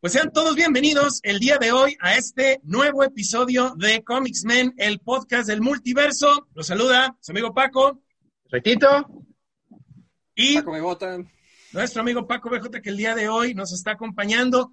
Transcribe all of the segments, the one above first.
Pues sean todos bienvenidos el día de hoy a este nuevo episodio de Comics Men, el podcast del multiverso. Los saluda su amigo Paco. Retito. Y Paco nuestro amigo Paco BJ que el día de hoy nos está acompañando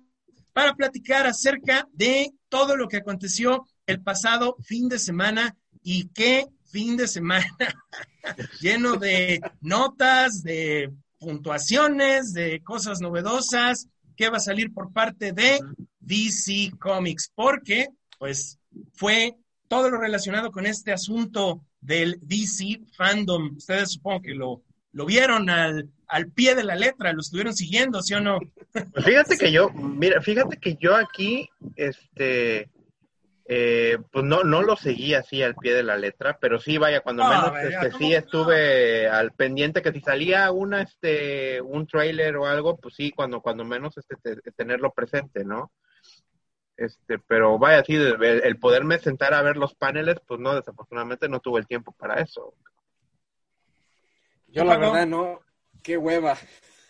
para platicar acerca de todo lo que aconteció el pasado fin de semana y qué fin de semana lleno de notas, de puntuaciones, de cosas novedosas que va a salir por parte de DC Comics, porque pues fue todo lo relacionado con este asunto del DC fandom. Ustedes supongo que lo, lo vieron al, al pie de la letra, lo estuvieron siguiendo, ¿sí o no? Pues fíjate que yo, mira, fíjate que yo aquí, este, eh, pues no, no lo seguí así al pie de la letra, pero sí, vaya, cuando No, menos, ver, este, ¿cómo sí estuve al pendiente que si salía una, este, un trailer o algo, pues sí, cuando, cuando menos, este, te- tenerlo presente, ¿no? Este, pero vaya, sí, el, el poderme sentar a ver los paneles, pues no, desafortunadamente no tuve el tiempo para eso. Yo la verdad no, qué hueva.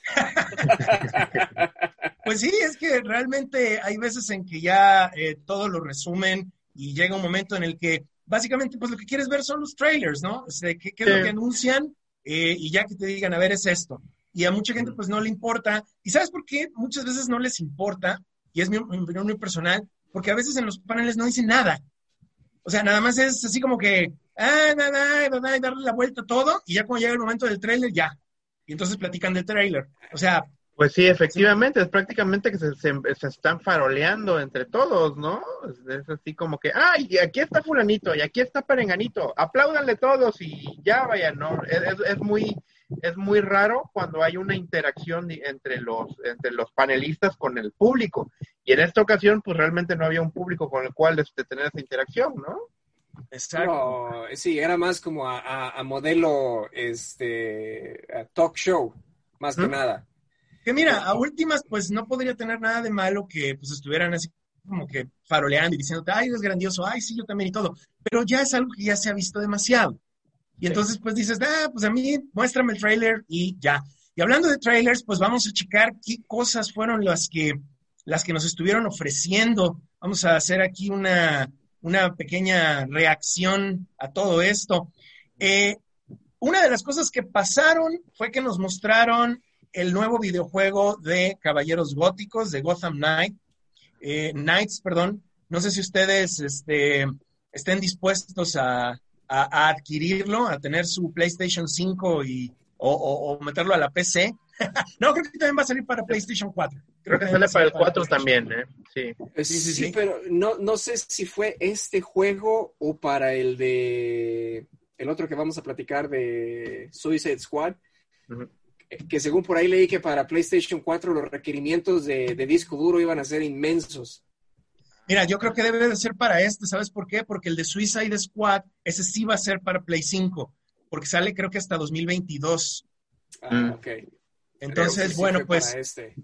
Pues sí, es que realmente hay veces en que ya eh, todo lo resumen y llega un momento en el que básicamente pues lo que quieres ver son los trailers, ¿no? O sea, ¿qué, qué es lo que anuncian? Eh, y ya que te digan, a ver, es esto. Y a mucha gente pues no le importa. ¿Y sabes por qué? Muchas veces no les importa, y es mi, mi opinión muy personal, porque a veces en los paneles no dicen nada. O sea, nada más es así como que, ah, nada, nada, y darle la vuelta a todo, y ya cuando llega el momento del trailer, ya. Y entonces platican del trailer. O sea, Pues sí, efectivamente, es prácticamente que se, se, se están faroleando entre todos, ¿no? Es, así como que, ¡ay! Aquí está fulanito, y aquí está perenganito, apláudanle todos y ya vaya, ¿no? Es, es- es muy es muy raro cuando hay una interacción entre los entre los panelistas con el público. Y en esta ocasión, pues realmente no había un público con el cual este, tener esa interacción, ¿no? exacto. No, sí, era más como a, a- a modelo este a talk show, más que nada. Que mira, a últimas, pues no podría tener nada de malo que pues estuvieran así como que faroleando y diciéndote, ay, es grandioso, ay, sí, yo también y todo. Pero ya es algo que ya se ha visto demasiado. Y entonces, pues dices, ah, pues a mí, muéstrame el trailer y ya. Y hablando de trailers, pues vamos a checar qué cosas fueron las que, las que nos estuvieron ofreciendo. Vamos a hacer aquí una, una pequeña reacción a todo esto. Eh, una de las cosas que pasaron fue que nos mostraron el nuevo videojuego de Caballeros Góticos, de Gotham Knight, eh, Knights, perdón. No sé si ustedes este, estén dispuestos a, a- a adquirirlo, a tener su PlayStation 5 y, o, o- o meterlo a la PC. no, creo que también va a salir para PlayStation 4. Creo que sale para el salir 4 PlayStation. también, ¿eh? Sí. Eh, Sí, sí, sí. pero no, no sé si fue este juego o para el de el otro que vamos a platicar de Suicide Squad. Ujú. Que según por ahí leí que para PlayStation 4 los requerimientos de, de disco duro iban a ser inmensos. Mira, yo creo que debe de ser para este, ¿sabes por qué? Porque el de Suicide Squad, ese sí va a ser para Play 5, porque sale creo que hasta 2022. Ah, Mm. ok. Entonces, sí bueno, pues este.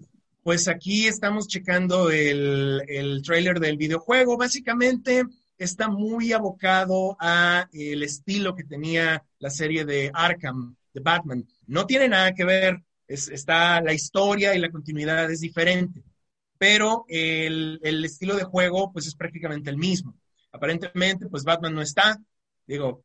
Pues aquí estamos checando el, el trailer del videojuego. Básicamente está muy abocado a el estilo que tenía la serie de Arkham, de Batman. No tiene nada que ver, es- está la historia y la continuidad es diferente, pero el, el estilo de juego pues es prácticamente el mismo. Aparentemente pues Batman no está, digo,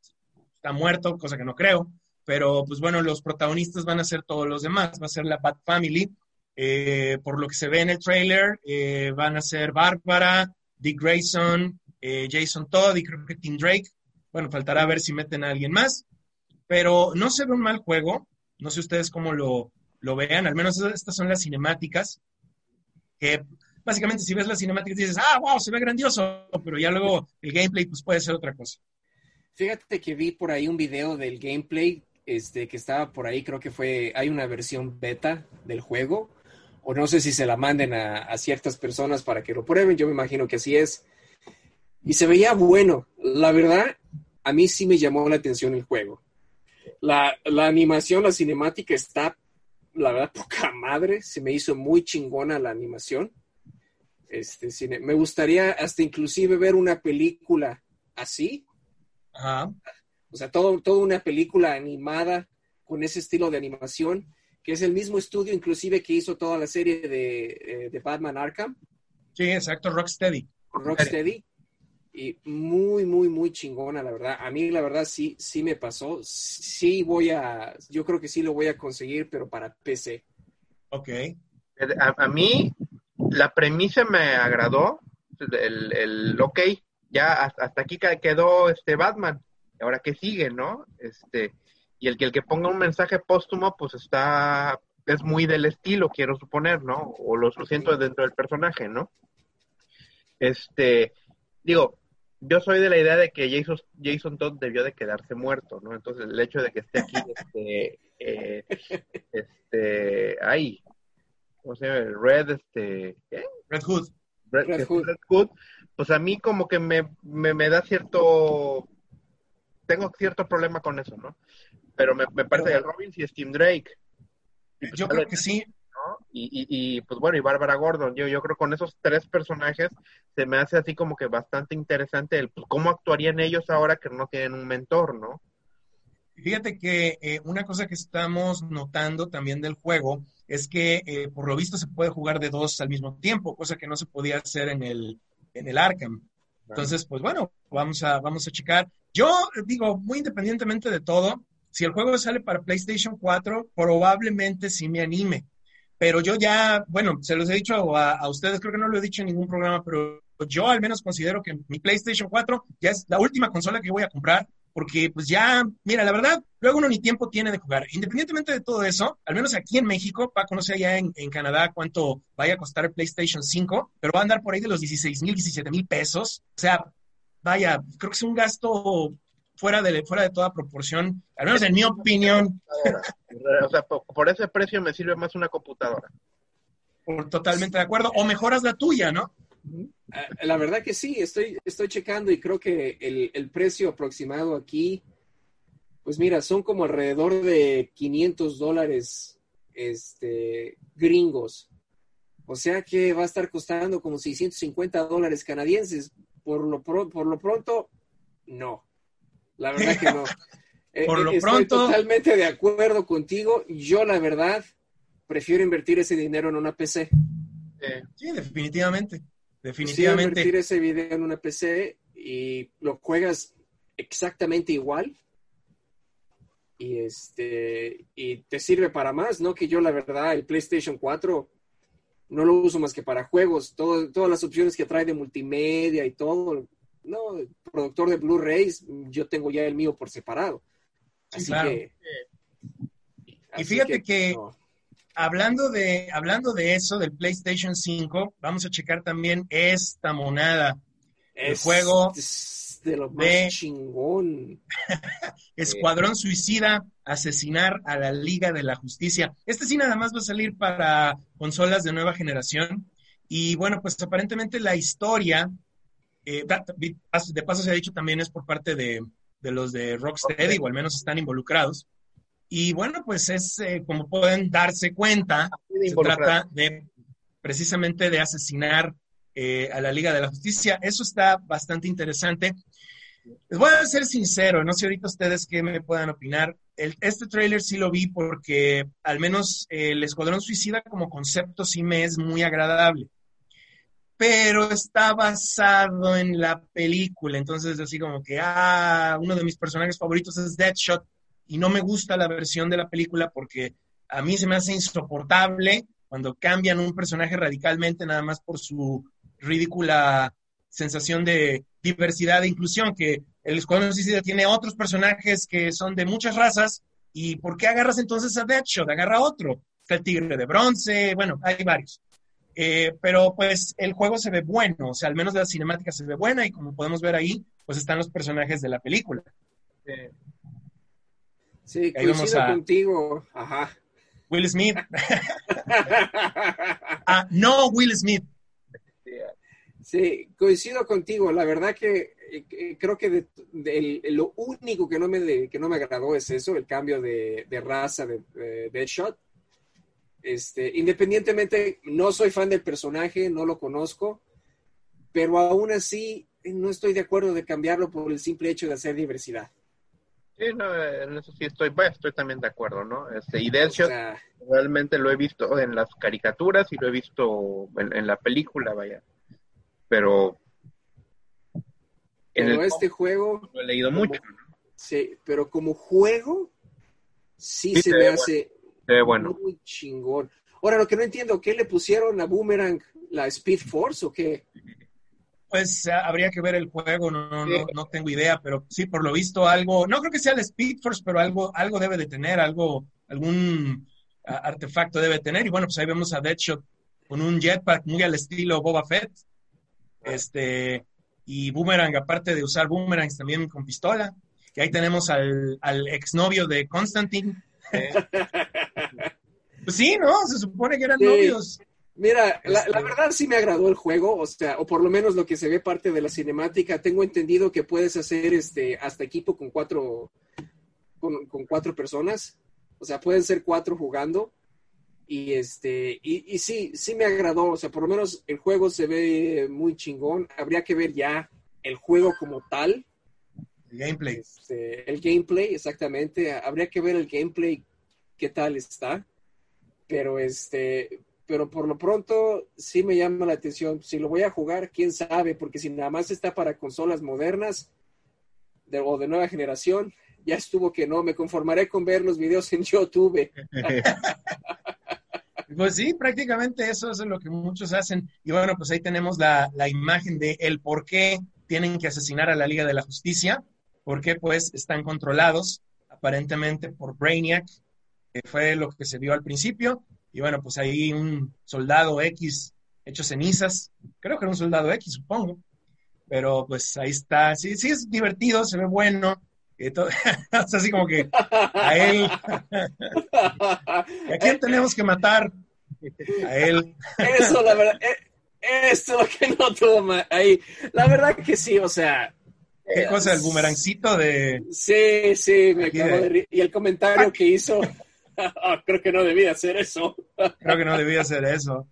está muerto, cosa que no creo, pero pues bueno, los protagonistas van a ser todos los demás, va a ser la Bat Family, eh, por lo que se ve en el trailer, eh, van a ser Bárbara, Dick Grayson, eh, Jason Todd y creo que Tim Drake. Bueno, faltará ver si meten a alguien más, pero no se ve un mal juego. No sé ustedes cómo lo, lo vean, al menos estas son las cinemáticas, que básicamente si ves las cinemáticas dices, ah, wow, se ve grandioso, pero ya luego el gameplay pues puede ser otra cosa. Fíjate que vi por ahí un video del gameplay este, que estaba por ahí, creo que fue, hay una versión beta del juego, o no sé si se la manden a, a ciertas personas para que lo prueben, yo me imagino que así es. Y se veía bueno, la verdad, a mí sí me llamó la atención el juego. La, la animación, la cinemática está, la verdad, poca madre, se me hizo muy chingona la animación. Este, cine- me gustaría hasta inclusive ver una película así, Ajá. o sea, todo, toda una película animada con ese estilo de animación, que es el mismo estudio inclusive que hizo toda la serie de, eh, de Batman Arkham. Sí, exacto, Rocksteady. Rocksteady. Y muy, muy, muy chingona, la verdad. A mí, la verdad, sí, sí me pasó. Sí voy a, yo creo que sí lo voy a conseguir, pero para PC. Ok. A, a mí, la premisa me agradó. El, el ok, ya hasta, hasta aquí quedó este Batman. Ahora, ¿qué sigue, no? Este, y el que el que ponga un mensaje póstumo, pues está, es muy del estilo, quiero suponer, ¿no? O lo, lo siento dentro del personaje, ¿no? Este, digo, yo soy de la idea de que Jason, Jason Todd debió de quedarse muerto, ¿no? Entonces el hecho de que esté aquí, este, eh, este, ay, ¿cómo se llama? Red, este, ¿qué? Red Hood. Red, Red Red Hood. Hood, pues a mí como que me, me, me da cierto, tengo cierto problema con eso, ¿no? Pero me, me parece que el Robin sí es Tim Drake. Y pues Yo creo que sí. Y, y, y, pues bueno, y Bárbara Gordon, yo, yo creo que con esos tres personajes se me hace así como que bastante interesante el pues, cómo actuarían ellos ahora que no tienen un mentor, ¿no? Fíjate que eh, una cosa que estamos notando también del juego es que eh, por lo visto se puede jugar de dos al mismo tiempo, cosa que no se podía hacer en el, en el Arkham. Entonces, pues bueno, vamos a, vamos a checar. Yo digo, muy independientemente de todo, si el juego sale para PlayStation 4, probablemente sí me anime. Pero yo ya, bueno, se los he dicho a, ustedes, creo que no lo he dicho en ningún programa, pero yo al menos considero que mi PlayStation 4 ya es la última consola que voy a comprar, porque pues ya, mira, la verdad, luego uno ni tiempo tiene de jugar. Independientemente de todo eso, al menos aquí en México, Paco, no sé allá en, en Canadá cuánto vaya a costar el PlayStation 5, pero va a andar por ahí de los 16 mil, 17 mil pesos. O sea, vaya, creo que es un gasto fuera de, fuera de toda proporción, al menos en mi opinión. O sea, por, por, ese precio me sirve más una computadora. Por, totalmente de acuerdo. O mejoras la tuya, ¿no? La verdad que sí, estoy, estoy checando y creo que el, el, precio aproximado aquí, pues mira, son como alrededor de 500 dólares este, gringos. O sea que va a estar costando como 650 dólares canadienses. Por lo, pro, por lo pronto, no. La verdad que no. por lo Estoy pronto. totalmente de acuerdo contigo. Yo, la verdad, prefiero invertir ese dinero en una PC. Eh, sí, definitivamente. Definitivamente. invertir ese video en una PC y lo juegas exactamente igual. Y este y te sirve para más, ¿no? Que yo, la verdad, el PlayStation 4 no lo uso más que para juegos. Todo, todas las opciones que trae de multimedia y todo, no, productor de Blu-rays, yo tengo ya el mío por separado. Así sí, claro. que. Y fíjate que, que no. hablando, de, hablando de eso, del PlayStation 5, vamos a checar también esta monada. El juego es de lo más de chingón. Escuadrón Suicida, asesinar a la Liga de la Justicia. Este sí nada más va a salir para consolas de nueva generación. Y bueno, pues aparentemente la historia eh, de paso se ha dicho también es por parte de, de los de Rocksteady, o al menos están involucrados. Y bueno, pues es, eh, como pueden darse cuenta, se trata de precisamente de asesinar eh, a la Liga de la Justicia. Eso está bastante interesante. Les voy a ser sincero, no sé ahorita ustedes qué me puedan opinar. El, este tráiler sí lo vi porque al menos el Escuadrón Suicida como concepto sí me es muy agradable pero está basado en la película. Entonces, así como que, ah, uno de mis personajes favoritos es Deadshot y no me gusta la versión de la película porque a mí se me hace insoportable cuando cambian un personaje radicalmente nada más por su ridícula sensación de diversidad e inclusión, que el Escuadrón Suicida tiene otros personajes que son de muchas razas, ¿y por qué agarras entonces a Deadshot? Agarra otro. Está el Tigre de Bronce, bueno, hay varios. Eh, pero pues el juego se ve bueno, o sea, al menos la cinemática se ve buena y como podemos ver ahí, pues están los personajes de la película. Eh, sí, ahí vamos a... contigo. Ajá. Will Smith. ah, no Will Smith. Sí, coincido contigo. La verdad que eh, creo que de, de, de, lo único que no, me, de, que no me agradó es eso, el cambio de, raza de, Deadshot. Este, independientemente, no soy fan del personaje, no lo conozco, pero aún así no estoy de acuerdo de cambiarlo por el simple hecho de hacer diversidad. Sí, no, en eso sí estoy, bueno, estoy también de acuerdo, ¿no? Este, y Deadshot o sea, realmente lo he visto en las caricaturas y lo he visto en, en la película, vaya. pero en este juego lo he leído mucho. Sí, pero como juego sí, se, me hace bueno. Muy chingón. Ahora, lo que no entiendo, ¿qué le pusieron a Boomerang? ¿La Speed Force o qué? Pues habría que ver el juego, no, no, no, tengo idea, pero sí, por lo visto algo, no creo que sea el Speed Force, pero algo, algo debe de tener, algo, algún artefacto debe tener. Y bueno, pues ahí vemos a Deadshot con un jetpack muy al estilo Boba Fett. Este, y Boomerang, aparte de usar Boomerangs también con pistola. Y ahí tenemos al, al exnovio de Constantine. pues sí, ¿no? Se supone que eran novios. Mira, la, este. verdad sí me agradó el juego, o sea, o por lo menos lo que se ve parte de la cinemática. Tengo entendido que puedes hacer este hasta equipo con cuatro con, cuatro personas, o sea, pueden ser cuatro jugando. Y este, y, y, sí, sí me agradó, o sea, por lo menos el juego se ve muy chingón. Habría que ver ya el juego como tal. El gameplay. Este, el gameplay, exactamente. Habría que ver el gameplay, qué tal está. Pero este, pero por lo pronto sí me llama la atención. Si lo voy a jugar, quién sabe, porque si nada más está para consolas modernas de, o de nueva generación, ya estuvo que no, me conformaré con ver los videos en YouTube. pues sí, prácticamente eso es lo que muchos hacen. Y bueno, pues ahí tenemos la, la imagen de el por qué tienen que asesinar a la Liga de la Justicia, porque pues están controlados aparentemente por Brainiac, que fue lo que se vio al principio, y bueno, pues ahí un soldado X hecho cenizas, creo que era un soldado X, supongo, pero pues ahí está, sí, sí es divertido, se ve bueno, todo, así como que a él, ¿a quién tenemos que matar? A él. Eso, la verdad, eh, esto es lo que no toma ahí, la verdad que sí, o sea, ¿Qué cosa? ¿El boomerancito de...? Sí, sí, me acabo de... Y el comentario que hizo creo que no debía hacer eso. creo que no debía hacer eso.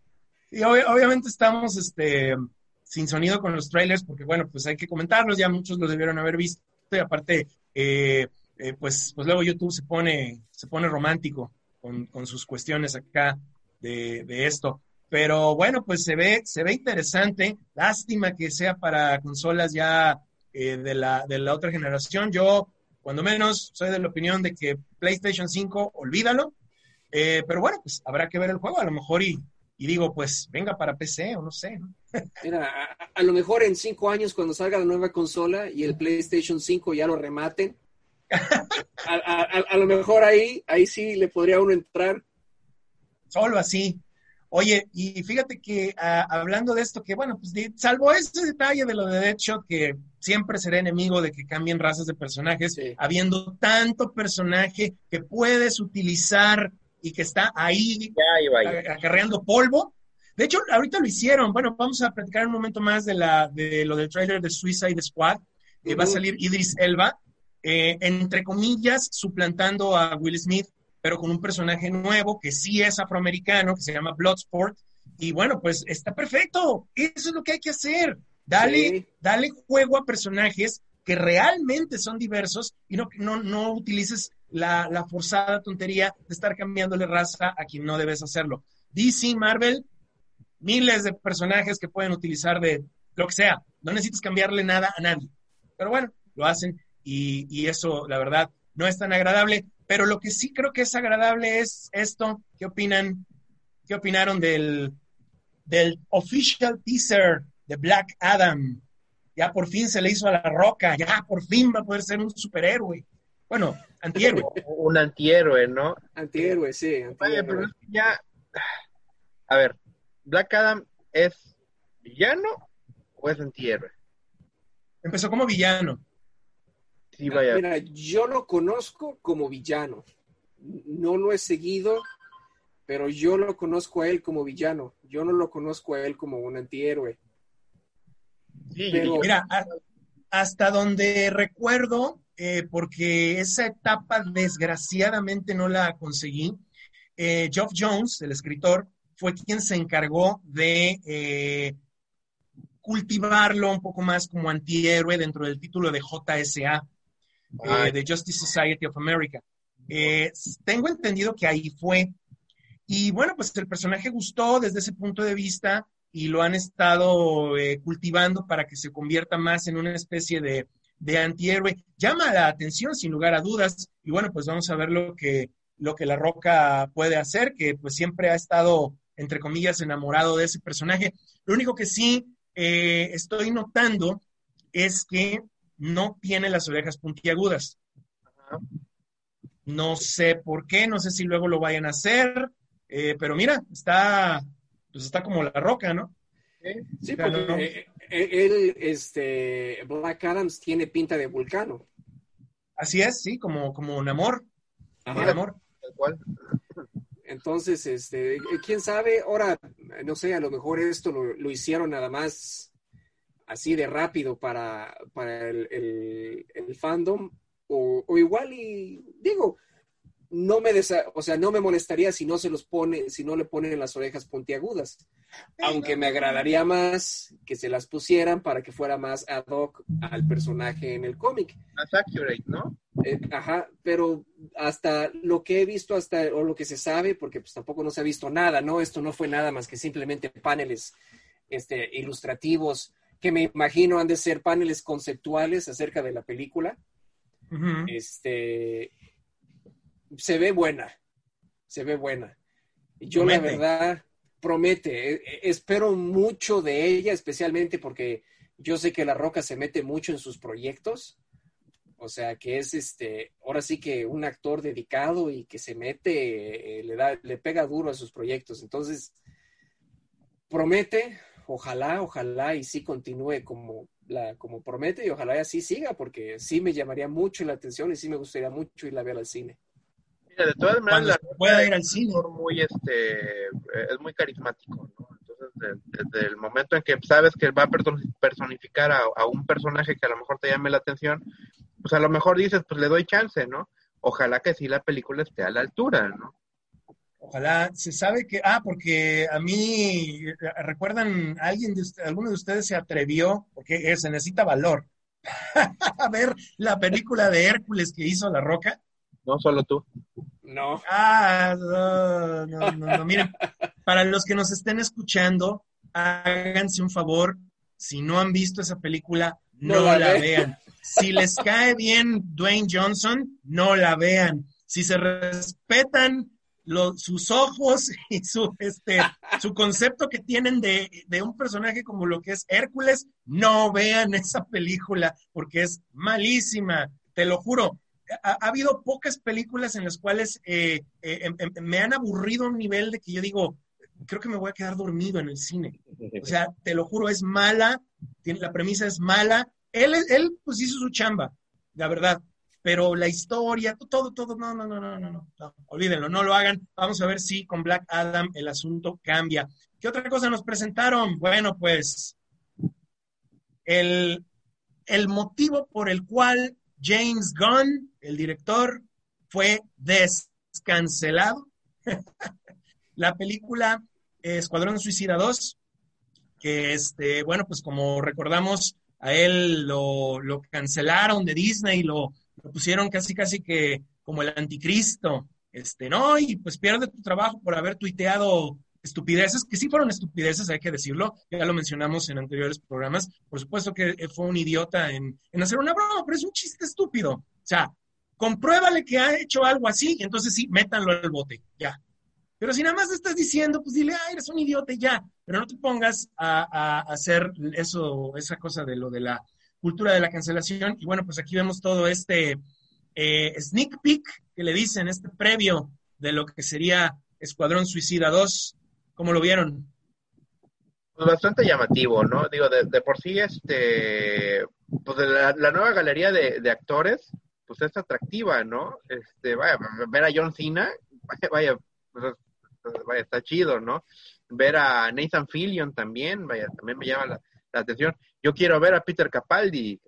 Y obviamente estamos este, sin sonido con los trailers porque, bueno, pues hay que comentarlos, ya muchos los debieron haber visto. Y aparte, eh, eh, pues, pues luego YouTube se pone, se pone romántico con, con sus cuestiones acá de, de, esto. Pero bueno, pues se ve, se ve interesante. Lástima que sea para consolas ya eh, de, la, de la otra generación. Yo cuando menos soy de la opinión de que PlayStation 5, olvídalo. Eh, pero bueno, pues habrá que ver el juego, a lo mejor y, digo, pues venga para PC o no sé. Mira, a, lo mejor en cinco años cuando salga la nueva consola y el PlayStation 5 ya lo rematen, a, lo mejor ahí, ahí sí le podría uno entrar. Solo así. Oye, y fíjate que ah, hablando de esto, que bueno, pues salvo ese detalle de lo de Deadshot, que siempre seré enemigo de que cambien razas de personajes, habiendo tanto personaje que puedes utilizar y que está ahí acarreando polvo. De hecho, ahorita lo hicieron. Bueno, vamos a platicar un momento más de, la, de lo del trailer de Suicide Squad. que Va a salir Idris Elba, eh, entre comillas, suplantando a Will Smith pero con un personaje nuevo que sí es afroamericano, que se llama Bloodsport. Y bueno, pues está perfecto. Eso es lo que hay que hacer. Dale, dale juego a personajes que realmente son diversos y no, no, no utilices la, la, forzada tontería de estar cambiándole raza a quien no debes hacerlo. DC, Marvel, miles de personajes que pueden utilizar de lo que sea. No necesitas cambiarle nada a nadie. Pero bueno, lo hacen y, y eso, la verdad, no es tan agradable. Pero lo que sí creo que es agradable es esto. ¿Qué opinan? ¿Qué opinaron del, del official teaser de Black Adam? Ya por fin se le hizo a la roca, ya por fin va a poder ser un superhéroe. Bueno, antihéroe. un antihéroe, ¿no? Antihéroe, sí. Oye, pero ya. A ver, ¿Black Adam es villano o es antihéroe? Empezó como villano. Mira, yo lo conozco como villano. No lo he seguido, pero yo lo conozco a él como villano. Yo no lo conozco a él como un antihéroe. Sí, mira, hasta donde recuerdo, eh, porque esa etapa desgraciadamente no la conseguí, eh, Geoff Jones, el escritor, fue quien se encargó de eh, cultivarlo un poco más como antihéroe dentro del título de JSA. Eh, de Justice Society of America. Eh, tengo entendido que ahí fue. Y bueno, pues el personaje gustó desde ese punto de vista y lo han estado eh, cultivando para que se convierta más en una especie de, de antihéroe. Llama la atención, sin lugar a dudas, y bueno, pues vamos a ver lo que, lo que La Roca puede hacer, que pues siempre ha estado, entre comillas, enamorado de ese personaje. Lo único que sí eh, estoy notando es que no tiene las orejas puntiagudas. No sé por qué, no sé si luego lo vayan a hacer, eh, pero mira, está, pues está como la roca, ¿no? Sí, porque eh, él, este, Black Adams tiene pinta de vulcano. Así es, sí, como, como un amor. amor. Entonces, este, quién sabe, ahora, no sé, a lo mejor esto lo, hicieron nada más así de rápido para, para el, fandom, o, o, igual y digo, no me o sea, no me molestaría si no se los pone, si no le ponen las orejas puntiagudas. Aunque me agradaría más que se las pusieran para que fuera más ad hoc al personaje en el cómic. Más accurate, ¿no? Eh, ajá, pero hasta lo que he visto, hasta o lo que se sabe, porque pues tampoco no se ha visto nada, ¿no? Esto no fue nada más que simplemente paneles este, ilustrativos, que me imagino han de ser paneles conceptuales acerca de la película. Este se ve buena, se ve buena. Yo la verdad promete, e, e, espero mucho de ella, especialmente porque yo sé que La Roca se mete mucho en sus proyectos. O sea, que es este, ahora sí que un actor dedicado y que se mete, eh, le da, le pega duro a sus proyectos. Entonces, promete, ojalá, ojalá y sí continúe como la, como promete y ojalá y así siga, porque sí me llamaría mucho la atención y sí me gustaría mucho ir a ver al cine de todas maneras, pueda ir al cine. Muy, este, es muy carismático, ¿no? Entonces, desde, el momento en que sabes que va a personificar a, un personaje que a lo mejor te llame la atención, pues a lo mejor dices, pues le doy chance, ¿no? Ojalá que sí la película esté a la altura, ¿no? Ojalá, se sabe que, ah, porque a mí, recuerdan, alguien de alguno de ustedes se atrevió, porque se necesita valor, a ver la película de Hércules que hizo La Roca. No, solo tú. No. Ah, no, no, no, Miren, para los que nos estén escuchando, háganse un favor. Si no han visto esa película, no, la, vean. Si les cae bien Dwayne Johnson, no la vean. Si se respetan sus ojos y su, este, su concepto que tienen de, de, un personaje como lo que es Hércules, no vean esa película porque es malísima, te lo juro ha, habido pocas películas en las cuales eh, eh, em, em, me han aburrido a un nivel de que yo digo, creo que me voy a quedar dormido en el cine. O sea, te lo juro, es mala, tiene, la premisa es mala. Él, él pues hizo su chamba, la verdad. Pero la historia, todo, todo, no, no, no, no, no, no, olvídenlo, no lo hagan. Vamos a ver si con Black Adam el asunto cambia. ¿Qué otra cosa nos presentaron? Bueno, pues el, el motivo por el cual James Gunn, el director, fue descancelado. la película Escuadrón Suicida 2, que este, bueno, pues como recordamos, a él lo, cancelaron de Disney, lo, lo pusieron casi casi que como el anticristo, este, ¿no? Y pues pierde tu trabajo por haber tuiteado estupideces, que sí fueron estupideces, hay que decirlo, ya lo mencionamos en anteriores programas, por supuesto que fue un idiota en, hacer una broma, pero es un chiste estúpido. O sea, compruébale que ha hecho algo así y entonces sí, métanlo al bote, ya. Pero si nada más estás diciendo, pues dile, ah, eres un idiota ya, pero no te pongas a, hacer eso, esa cosa de lo de la cultura de la cancelación. Y bueno, pues aquí vemos todo este eh, sneak peek que le dicen, este previo de lo que sería Escuadrón Suicida 2, ¿Cómo lo vieron? Pues bastante llamativo, ¿no? Digo, de, por sí, este, pues la, nueva galería de, actores, pues es atractiva, ¿no? Este, vaya, ver a John Cena, vaya, pues, vaya, está chido, ¿no? Ver a Nathan Fillion también, vaya, también me llama la, atención. Yo quiero ver a Peter Capaldi.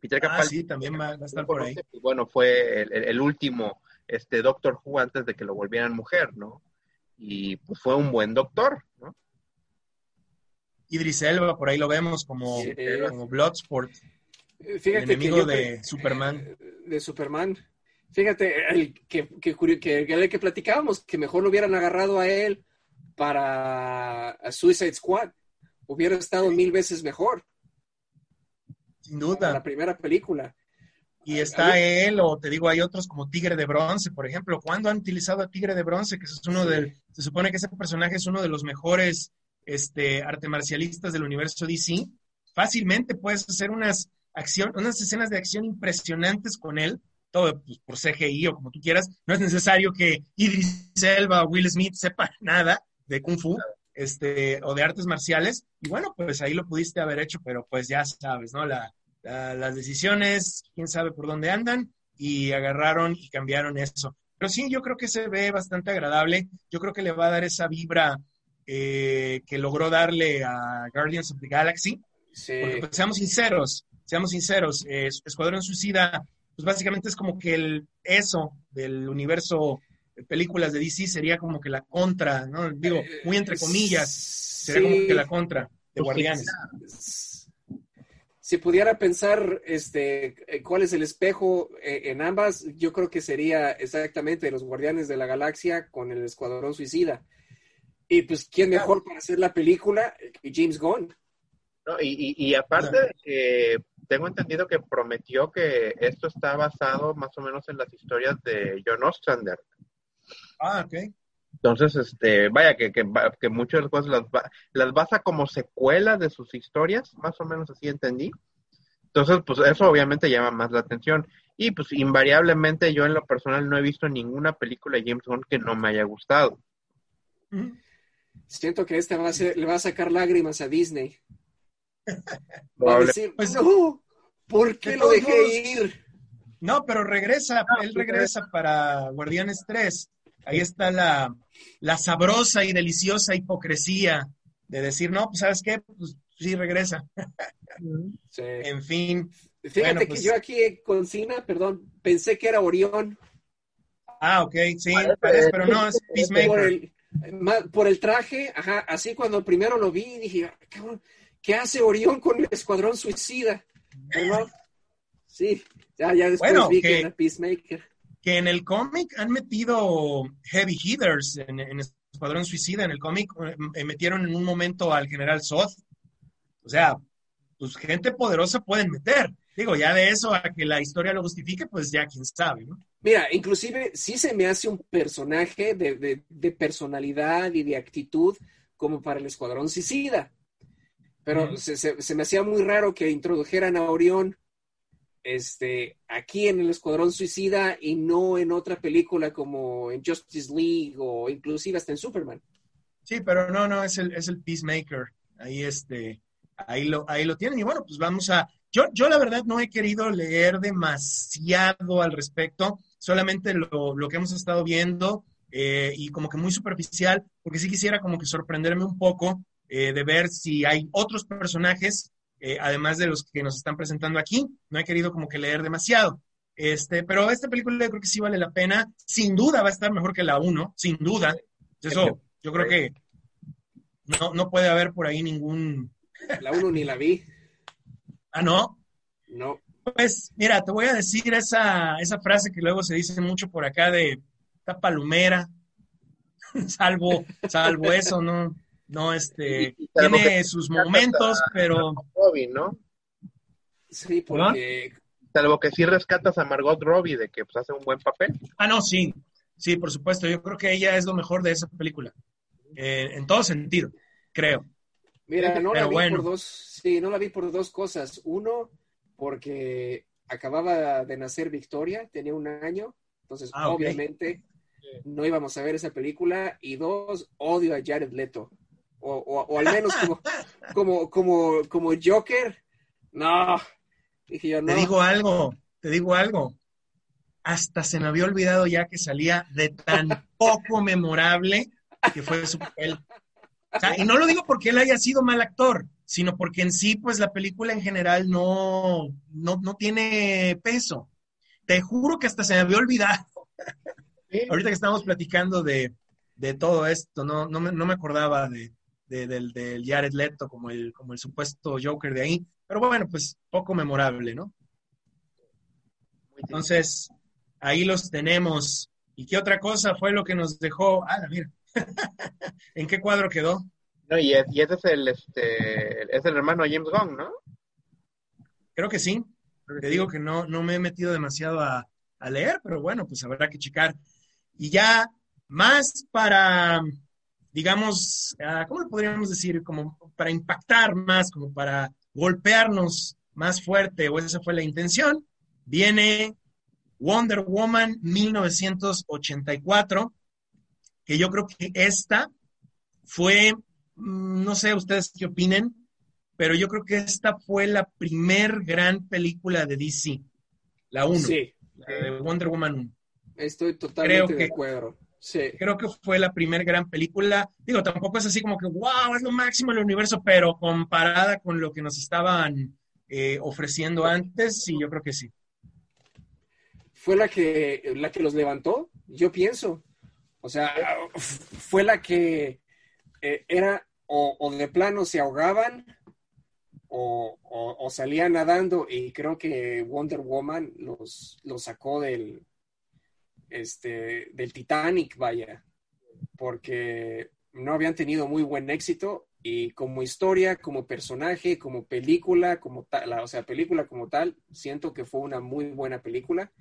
Peter ah, Capaldi. sí, también va, a estar por ahí. Bueno, fue el, el, último, este, Doctor Who antes de que lo volvieran mujer, ¿no? y pues fue un buen doctor, ¿no? Idris Elba, por ahí lo vemos como, Bloodsport. Fíjate el enemigo de Superman. De Superman. Fíjate, el que, que, que, que, platicábamos, que mejor lo hubieran agarrado a él para Suicide Squad. Hubiera estado mil veces mejor. Sin duda. La primera película. Y está él, o te digo, hay otros como Tigre de Bronce, por ejemplo. ¿Cuándo han utilizado a Tigre de Bronce? Que es uno del, se supone que ese personaje es uno de los mejores este, arte marcialistas del universo DC. Fácilmente puedes hacer unas, acción, unas escenas de acción impresionantes con él, todo pues, por CGI o como tú quieras. No es necesario que Idris Elba o Will Smith sepan nada de Kung Fu este, o de artes marciales. Y bueno, pues ahí lo pudiste haber hecho, pero pues ya sabes, ¿no? La, las decisiones, quién sabe por dónde andan, y agarraron y cambiaron eso. Pero sí, yo creo que se ve bastante agradable. Yo creo que le va a dar esa vibra eh, que logró darle a Guardians of the Galaxy. Porque, pues, seamos sinceros, seamos sinceros, Escuadrón Suicida, pues básicamente es como que el eso del universo películas de DC sería como que la contra, ¿no? Digo, muy entre comillas, sería como que la contra de pues, Guardianes si pudiera pensar este, eh, cuál es el espejo eh, en ambas, yo creo que sería exactamente los Guardianes de la Galaxia con el Escuadrón Suicida. Y pues, ¿quién mejor para hacer la película que James Gunn? No, y, y, aparte de que tengo entendido que prometió que esto está basado más o menos en las historias de John Ostrander. Ah, ok. Entonces, este, vaya, que, que, que muchas cosas las, las basa como secuela de sus historias, más o menos así entendí. Entonces, pues eso obviamente llama más la atención. Y pues invariablemente yo en lo personal no he visto ninguna película de James Bond que no me haya gustado. Siento que esta va a ser, le va a sacar lágrimas a Disney. Va a decir, pues, no, ¿por qué lo dejé ir? No, pero regresa, él regresa para Guardianes 3 ahí está la, sabrosa y deliciosa hipocresía de decir, no, pues sabes qué, pues sí regresa. En fin. Fíjate que pues yo aquí con Cina, perdón, pensé que era Orión. Ah, ok, sí, pero no, es Peacemaker. Por el, traje, ajá, así cuando primero lo vi, dije, ah, ¿qué hace Orión con el escuadrón suicida? Sí, ya, ya después vi que era Peacemaker que en el cómic han metido heavy hitters en, Escuadrón Suicida, en el cómic eh, eh, metieron en un momento al general Soth. O sea, pues gente poderosa pueden meter. Digo, ya de eso a que la historia lo justifique, pues ya quién sabe, ¿no? Mira, inclusive sí se me hace un personaje de, personalidad y de actitud como para el Escuadrón Suicida. Pero se, se, me hacía muy raro que introdujeran a Orión este, aquí en el Escuadrón Suicida y no en otra película como en Justice League o inclusive hasta en Superman. Sí, pero no, no, es el, es el Peacemaker. Ahí, este, ahí, lo, ahí lo tienen. Y bueno, pues vamos a... Yo, yo la verdad no he querido leer demasiado al respecto, solamente lo, lo que hemos estado viendo eh, y como que muy superficial, porque sí quisiera como que sorprenderme un poco eh, de ver si hay otros personajes eh, además de los que nos están presentando aquí. No he querido como que leer demasiado. Este, pero esta película yo creo que sí vale la pena. Sin duda va a estar mejor que la 1, sin duda. Eso yo creo que no, no puede haber por ahí ningún... La 1 ni la vi. ¿Ah, no? No. Pues mira, te voy a decir esa, esa frase que luego se dice mucho por acá de esta palomera, salvo, salvo eso, ¿no? No, este, tiene sus momentos, pero... Robbie, ¿no? Sí, porque... Salvo que sí rescatas a Margot Robbie de que pues, hace un buen papel. Ah, no, sí, sí, por supuesto. Yo creo que ella es lo mejor de esa película, eh, en todo sentido, creo. Mira, no la vi por dos, sí, no la vi por dos cosas. Uno, porque acababa de nacer Victoria, tenía un año, entonces ah, obviamente no íbamos a ver esa película. Y dos, odio a Jared Leto o, al menos como, como, como, como Joker. No, dije yo, no. Te digo algo, te digo algo. Hasta se me había olvidado ya que salía de tan poco memorable que fue su papel. y no lo digo porque él haya sido mal actor, sino porque en sí, pues la película en general no, no, no tiene peso. Te juro que hasta se me había olvidado. Ahorita que estamos platicando de, de todo esto, no, no, me, no me acordaba de, del, del Jared Leto como el, como el supuesto Joker de ahí. Pero bueno, pues poco memorable, ¿no? Entonces, ahí los tenemos. ¿Y qué otra cosa fue lo que nos dejó? Ah, mira, ¿En qué cuadro quedó? No, y, es- y ese es el, este, es el hermano James Gunn, ¿no? Creo que sí. Te digo que no, no me he metido demasiado a, a leer, pero bueno, pues habrá que checar. Y ya más para, digamos, ah, ¿cómo le podríamos decir? Como para impactar más, como para golpearnos más fuerte, o esa fue la intención, viene Wonder Woman 1984, que yo creo que esta fue, mm, no sé ustedes qué opinen, pero yo creo que esta fue la primer gran película de DC, la 1, Sí, la de Wonder Woman 1. estoy totalmente Creo de que- acuerdo. Sí. Creo que fue la primer gran película. Digo, tampoco es así como que, wow, es lo máximo del universo, pero comparada con lo que nos estaban eh, ofreciendo antes, sí, yo creo que sí. fue la que, la que los levantó, yo pienso. O sea, fue la que eh, era o, o de plano se ahogaban o, o- o salían nadando y creo que Wonder Woman los, los sacó del, este, del Titanic, vaya, porque no habían tenido muy buen éxito y como historia, como personaje, como película, como tal, o sea, película como tal, siento que fue una muy buena película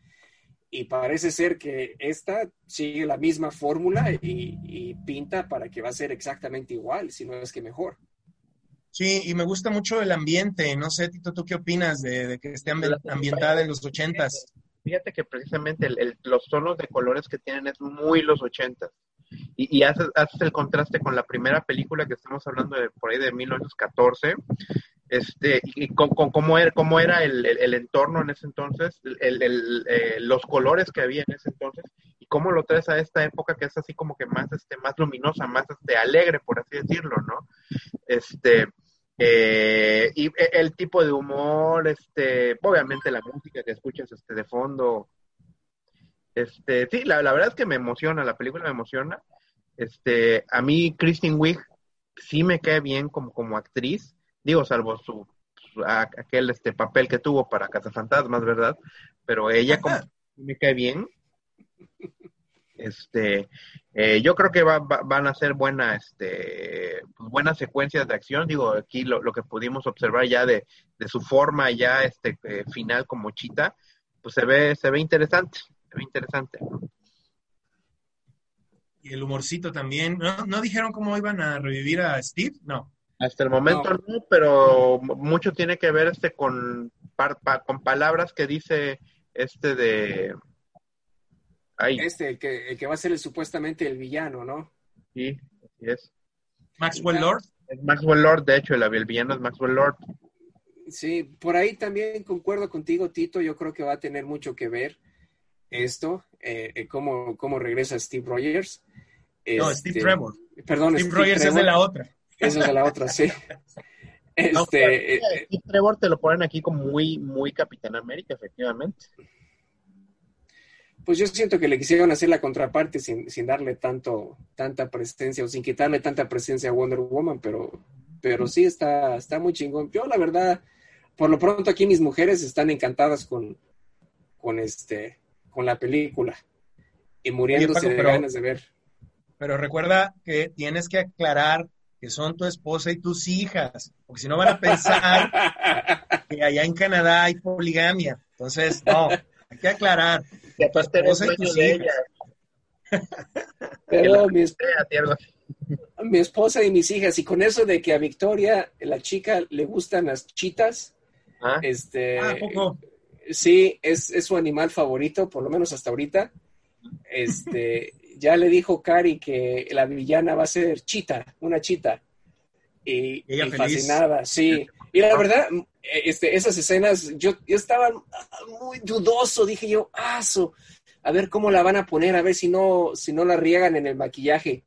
y parece ser que esta sigue la misma fórmula y, y pinta para que va a ser exactamente igual, si no es que mejor. Sí, y me gusta mucho el ambiente. No sé, Tito, ¿tú qué opinas de, de que esté ambi- ambientada en los ochentas? Fíjate que precisamente el- el- los tonos de colores que tienen es muy los ochentas. Y, haces, haces el contraste con la primera película que estamos hablando de por ahí de 1914, este, y, con, cómo era, cómo era el, entorno en ese entonces, eh, los colores que había en ese entonces, y cómo lo traes a esta época que es así como que más, este, más luminosa, más este, alegre, por así decirlo, ¿no? Este, eh, y e- el tipo de humor, este, obviamente la música que escuchas este, de fondo, este, sí, la, la verdad es que me emociona, la película me emociona. Este, a mí Kristen Wiig sí me cae bien como, como actriz, digo, salvo su, su- a- aquel este papel que tuvo para Cazafantasmas, ¿verdad? Pero ella como me cae bien. Este, eh, yo creo que va- va- van a ser buena, este, pues, buenas secuencias de acción. Digo, aquí lo, lo que pudimos observar ya de, de su forma ya este eh, final como chita, pues se ve, se ve interesante, se ve interesante. ¿no? Y el humorcito también. ¿No, ¿No dijeron cómo iban a revivir a Steve? No. Hasta el momento no, pero mucho tiene que ver este con, par- pa- con palabras que dice este de... Ay, Este, el que, el que va a ser el, supuestamente el villano, ¿no? sí, así es. Maxwell Lord. Es Maxwell Lord, de hecho, el, el villano es Maxwell Lord. Sí, por ahí también concuerdo contigo, Tito. Yo creo que va a tener mucho que ver esto, eh, eh, cómo, cómo regresa Steve Rogers. No, Este, Steve Trevor. Perdón, Steve Rogers es de la otra. Esa es de la otra, sí. No, Este, eh, Steve Trevor te lo ponen aquí como muy, muy Capitán América, efectivamente. Pues yo siento que le quisieron hacer la contraparte sin, sin darle tanto, tanta presencia o sin quitarle tanta presencia a Wonder Woman, pero, pero sí está, está muy chingón. Yo, la verdad, por lo pronto aquí mis mujeres están encantadas con, con este, con la película y muriéndose Paco, de pero- ganas de ver. Pero recuerda que tienes que aclarar que son tu esposa y tus hijas, porque si no van a pensar que allá en Canadá hay poligamia. Entonces, no, hay que aclarar. Que aparte eres esposa y dueño de ella. Pero mi, mi esposa y mis hijas, y con eso de que a Victoria, la chica, le gustan las chitas, Ah, este, Ah, ¿a poco? sí, es, es su animal favorito, por lo menos hasta ahorita. Este, ya le dijo Cari que la villana va a ser chita, una chita. Y, Ella y fascinada, sí. Y la verdad, este, esas escenas, yo, yo estaba muy dudoso, dije yo, su- a ver cómo la van a poner, a ver si no, si no la riegan en el maquillaje.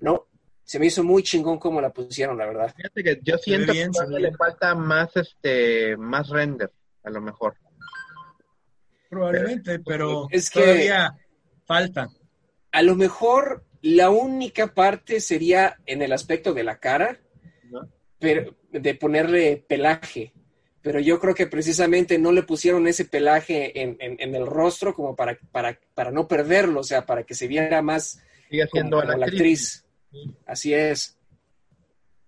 No, se me hizo muy chingón cómo la pusieron, la verdad. Fíjate que yo siento bien, que le falta más, este, más render, a lo mejor. Probablemente, pero Es que- todavía falta. A lo mejor la única parte sería en el aspecto de la cara, ¿no? pero de ponerle pelaje. Pero yo creo que precisamente no le pusieron ese pelaje en, en- en el rostro como para, para, para no perderlo, o sea, para que se viera más Sigue siendo como la la actriz. actriz. Así es.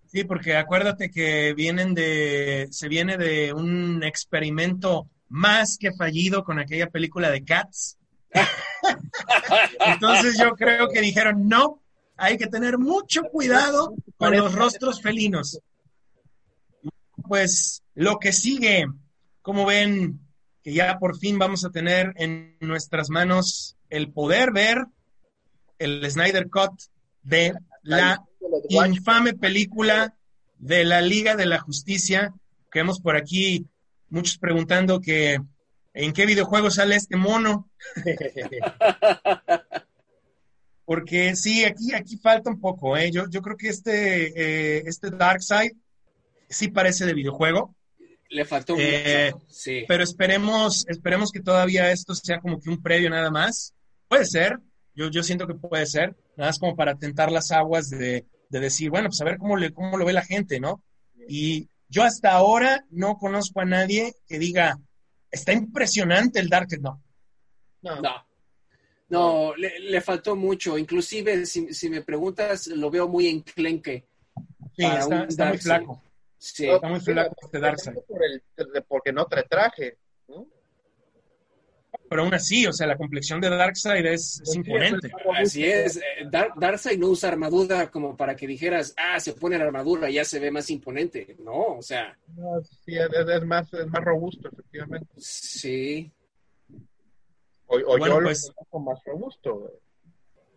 Sí, porque acuérdate que vienen de, se viene de un experimento más que fallido con aquella película de Cats. Entonces yo creo que dijeron, no, hay que tener mucho cuidado con los rostros felinos. Pues lo que sigue, como ven, que ya por fin vamos a tener en nuestras manos el poder ver el Snyder Cut de la infame película de la Liga de la Justicia, que vemos por aquí muchos preguntando que en qué videojuego sale este mono. Porque sí, aquí, aquí falta un poco, ¿eh? Yo, yo creo que este, eh, este Darkseid sí parece de videojuego, Le faltó Eh, mucho. Sí. pero esperemos, esperemos que todavía esto sea como que un previo nada más. Puede ser, yo, yo siento que puede ser, nada más como para tentar las aguas de, de decir, bueno, pues a ver cómo, le, cómo lo ve la gente, ¿no? Y yo hasta ahora no conozco a nadie que diga, está impresionante el Dark, no. No. No. No, le, le faltó mucho. Inclusive, si, si me preguntas, lo veo muy enclenque. Sí, Para está, un está muy flaco. Sí. Está muy flaco este Darkseid. Por el- de- porque no trae traje. ¿no? Pero aún así, o sea, la complexión de Darkseid es, es imponente. Así es. eh, Dar- Darkseid no usa armadura como para que dijeras, ah, se pone la armadura y ya se ve más imponente. No, o sea, No, sí, es, es más, es más robusto, efectivamente. sí. O, o Bueno, yo lo pues- conozco más robusto.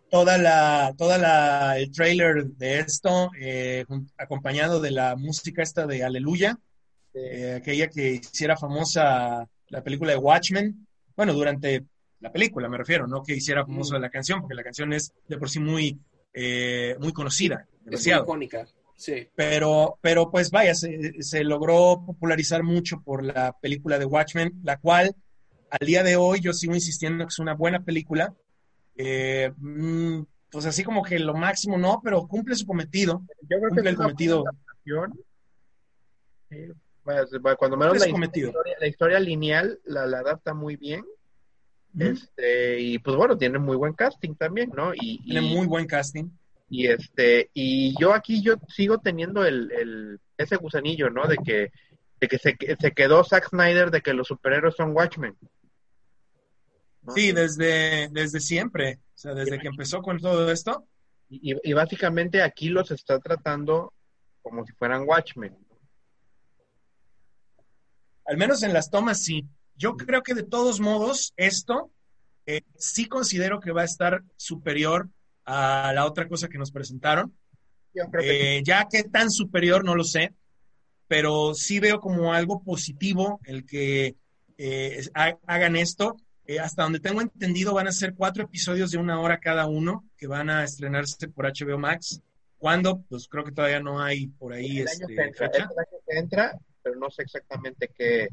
Toda la, toda la, el trailer de esto, eh, acompañado de la música esta de Aleluya, eh, aquella que hiciera famosa la película de Watchmen, bueno, durante la película me refiero, no que hiciera famosa Mm. la canción, porque la canción es de por sí muy, eh, muy conocida, Es muy demasiado. icónica. Sí. Pero, pero pues vaya, se, se logró popularizar mucho por la película de Watchmen, la cual al día de hoy yo sigo insistiendo que es una buena película. Eh, mm, pues así como que lo máximo no, pero cumple su cometido. Yo creo Cumple que el cometido. Sí, pues, cuando menos la, historia, la historia lineal la, la adapta muy bien. Este, y pues bueno, tiene muy buen casting también, ¿no? Y, Tiene y- muy buen casting. Y este, y yo aquí yo sigo teniendo el, el ese gusanillo, ¿no? De que, de que se, que se quedó Zack Snyder de que los superhéroes son Watchmen. ¿No? Sí, desde, desde siempre. O sea, desde que empezó con todo esto. Y, y básicamente aquí los está tratando como si fueran Watchmen. Al menos en las tomas sí. Yo creo que de todos modos, esto eh, sí considero que va a estar superior a la otra cosa que nos presentaron. Yo creo que Eh, ya que tan superior, no lo sé, pero sí veo como algo positivo el que eh, ha- hagan esto. Eh, hasta donde tengo entendido, van a ser cuatro episodios de una hora cada uno que van a estrenarse por HBO Max. ¿Cuándo? Pues creo que todavía no hay por ahí el año este, que entra, fecha. el año que entra, pero no sé exactamente qué,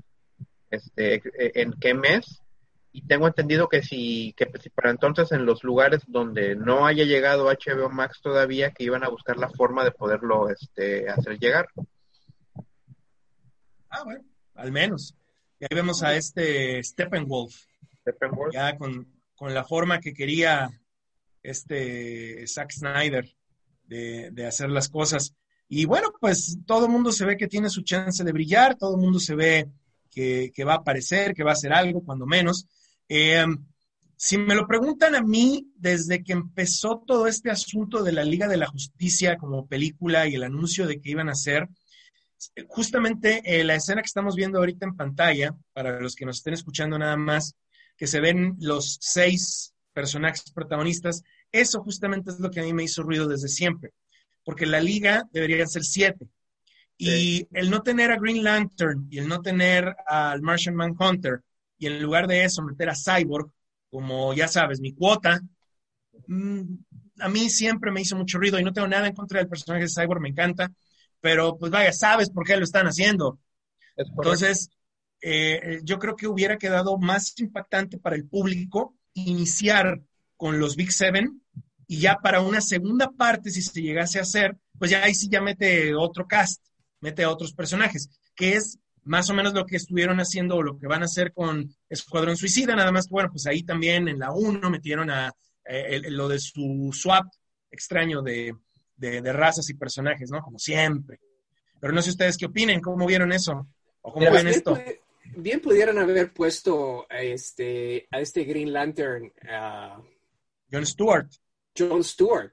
este, eh, en qué mes. Y tengo entendido que si, que si para entonces en los lugares donde no haya llegado HBO Max todavía, que iban a buscar la forma de poderlo este, hacer llegar. Ah, bueno, al menos. Y ahí vemos a este Steppenwolf. Ya con, con la forma que quería este Zack Snyder de, de hacer las cosas. Y bueno, pues todo el mundo se ve que tiene su chance de brillar, todo el mundo se ve que, que va a aparecer, que va a hacer algo, cuando menos. Eh, si me lo preguntan a mí, desde que empezó todo este asunto de la Liga de la Justicia como película y el anuncio de que iban a hacer, justamente eh, la escena que estamos viendo ahorita en pantalla, para los que nos estén escuchando nada más, que se ven los seis personajes protagonistas, eso justamente es lo que a mí me hizo ruido desde siempre, porque la liga debería ser siete. Y el no tener a Green Lantern y el no tener al Martian Manhunter, y en lugar de eso meter a Cyborg, como ya sabes, mi cuota, mm, a mí siempre me hizo mucho ruido y no tengo nada en contra del personaje de Cyborg, me encanta, pero pues vaya, sabes por qué lo están haciendo. Es. Entonces, eh, yo creo que hubiera quedado más impactante para el público iniciar con los Big Seven y ya para una segunda parte, si se llegase a hacer, pues ya ahí sí ya mete otro cast, mete a otros personajes, que es más o menos lo que estuvieron haciendo o lo que van a hacer con Escuadrón Suicida, nada más que bueno, pues ahí también en la 1 metieron a, eh, lo de su swap extraño de, razas y personajes, ¿no? Como siempre. Pero no sé ustedes qué opinen, cómo vieron eso, o cómo ven esto. Bien pudieran haber puesto a este, a este Green Lantern, a John Stewart. John Stewart.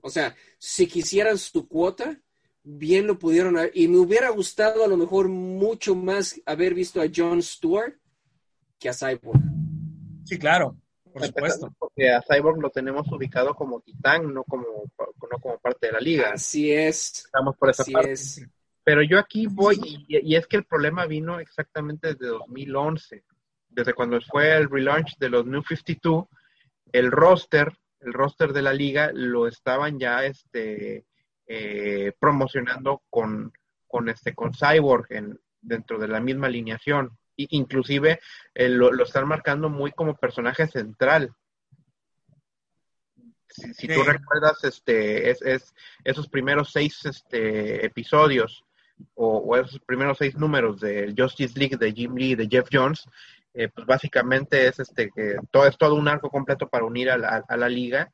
O sea, si quisieran su cuota, bien lo pudieron haber. Y me hubiera gustado a lo mejor mucho más haber visto a John Stewart que a Cyborg. Sí, claro, por supuesto. Porque a Cyborg lo tenemos ubicado como titán, no como, no como parte de la liga. Así es. Estamos por esa parte. Pero yo aquí voy, y, es que el problema vino exactamente desde 2011, desde cuando fue el relaunch de los New 52, el roster, el roster de la liga lo estaban ya este, eh, promocionando con, con, este, con Cyborg en, dentro de la misma alineación. Y inclusive eh, lo, están marcando muy como personaje central. Si, tú recuerdas este, es, es, esos primeros seis este, episodios o, esos primeros seis números del Justice League de Jim Lee y de Jeff Jones, eh, pues básicamente es este que todo es todo un arco completo para unir a la, a la liga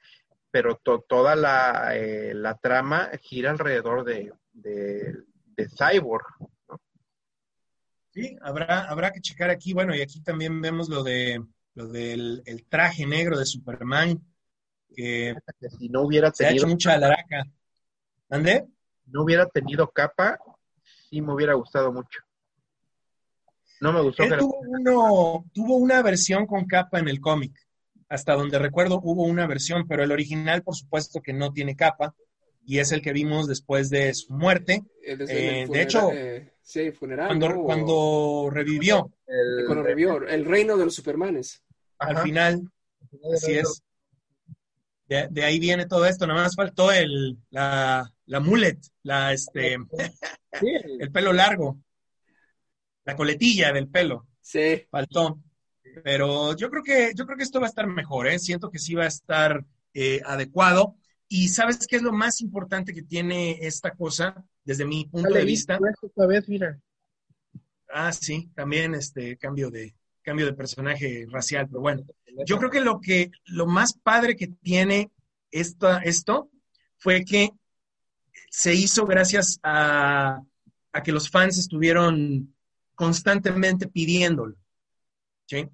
pero toda eh, la, trama gira alrededor de, Cyborg. Sí, habrá, habrá que checar aquí, bueno, y aquí también vemos lo de lo del el traje negro de Superman, que, si no hubiera tenido, se ha hecho mucha alaraca. ¿Dónde? No hubiera tenido capa, sí me hubiera gustado mucho. No me gustó. tuvo, uno, tuvo una versión con capa en el cómic hasta donde recuerdo hubo una versión, pero el original, por supuesto, que no tiene capa y es el que vimos después de su muerte. Eh, de hecho, sí, funeral, cuando, revivió. El, cuando revivió, el reino de los Supermanes. Al final, así es. De, ahí viene todo esto, nada más faltó el, la, la mullet, la, este, el pelo largo, la coletilla del pelo. Sí. Faltó. Pero yo creo que, yo creo que esto va a estar mejor, ¿eh? Siento que sí va a estar eh, adecuado. Y ¿sabes qué es lo más importante que tiene esta cosa desde mi punto de vista? vez, mira. Ah, sí, también este cambio de, cambio de personaje racial, pero bueno. Yo creo que lo que, lo más padre que tiene esta, esto fue que se hizo gracias a, a que los fans estuvieron constantemente pidiéndolo. ¿sí?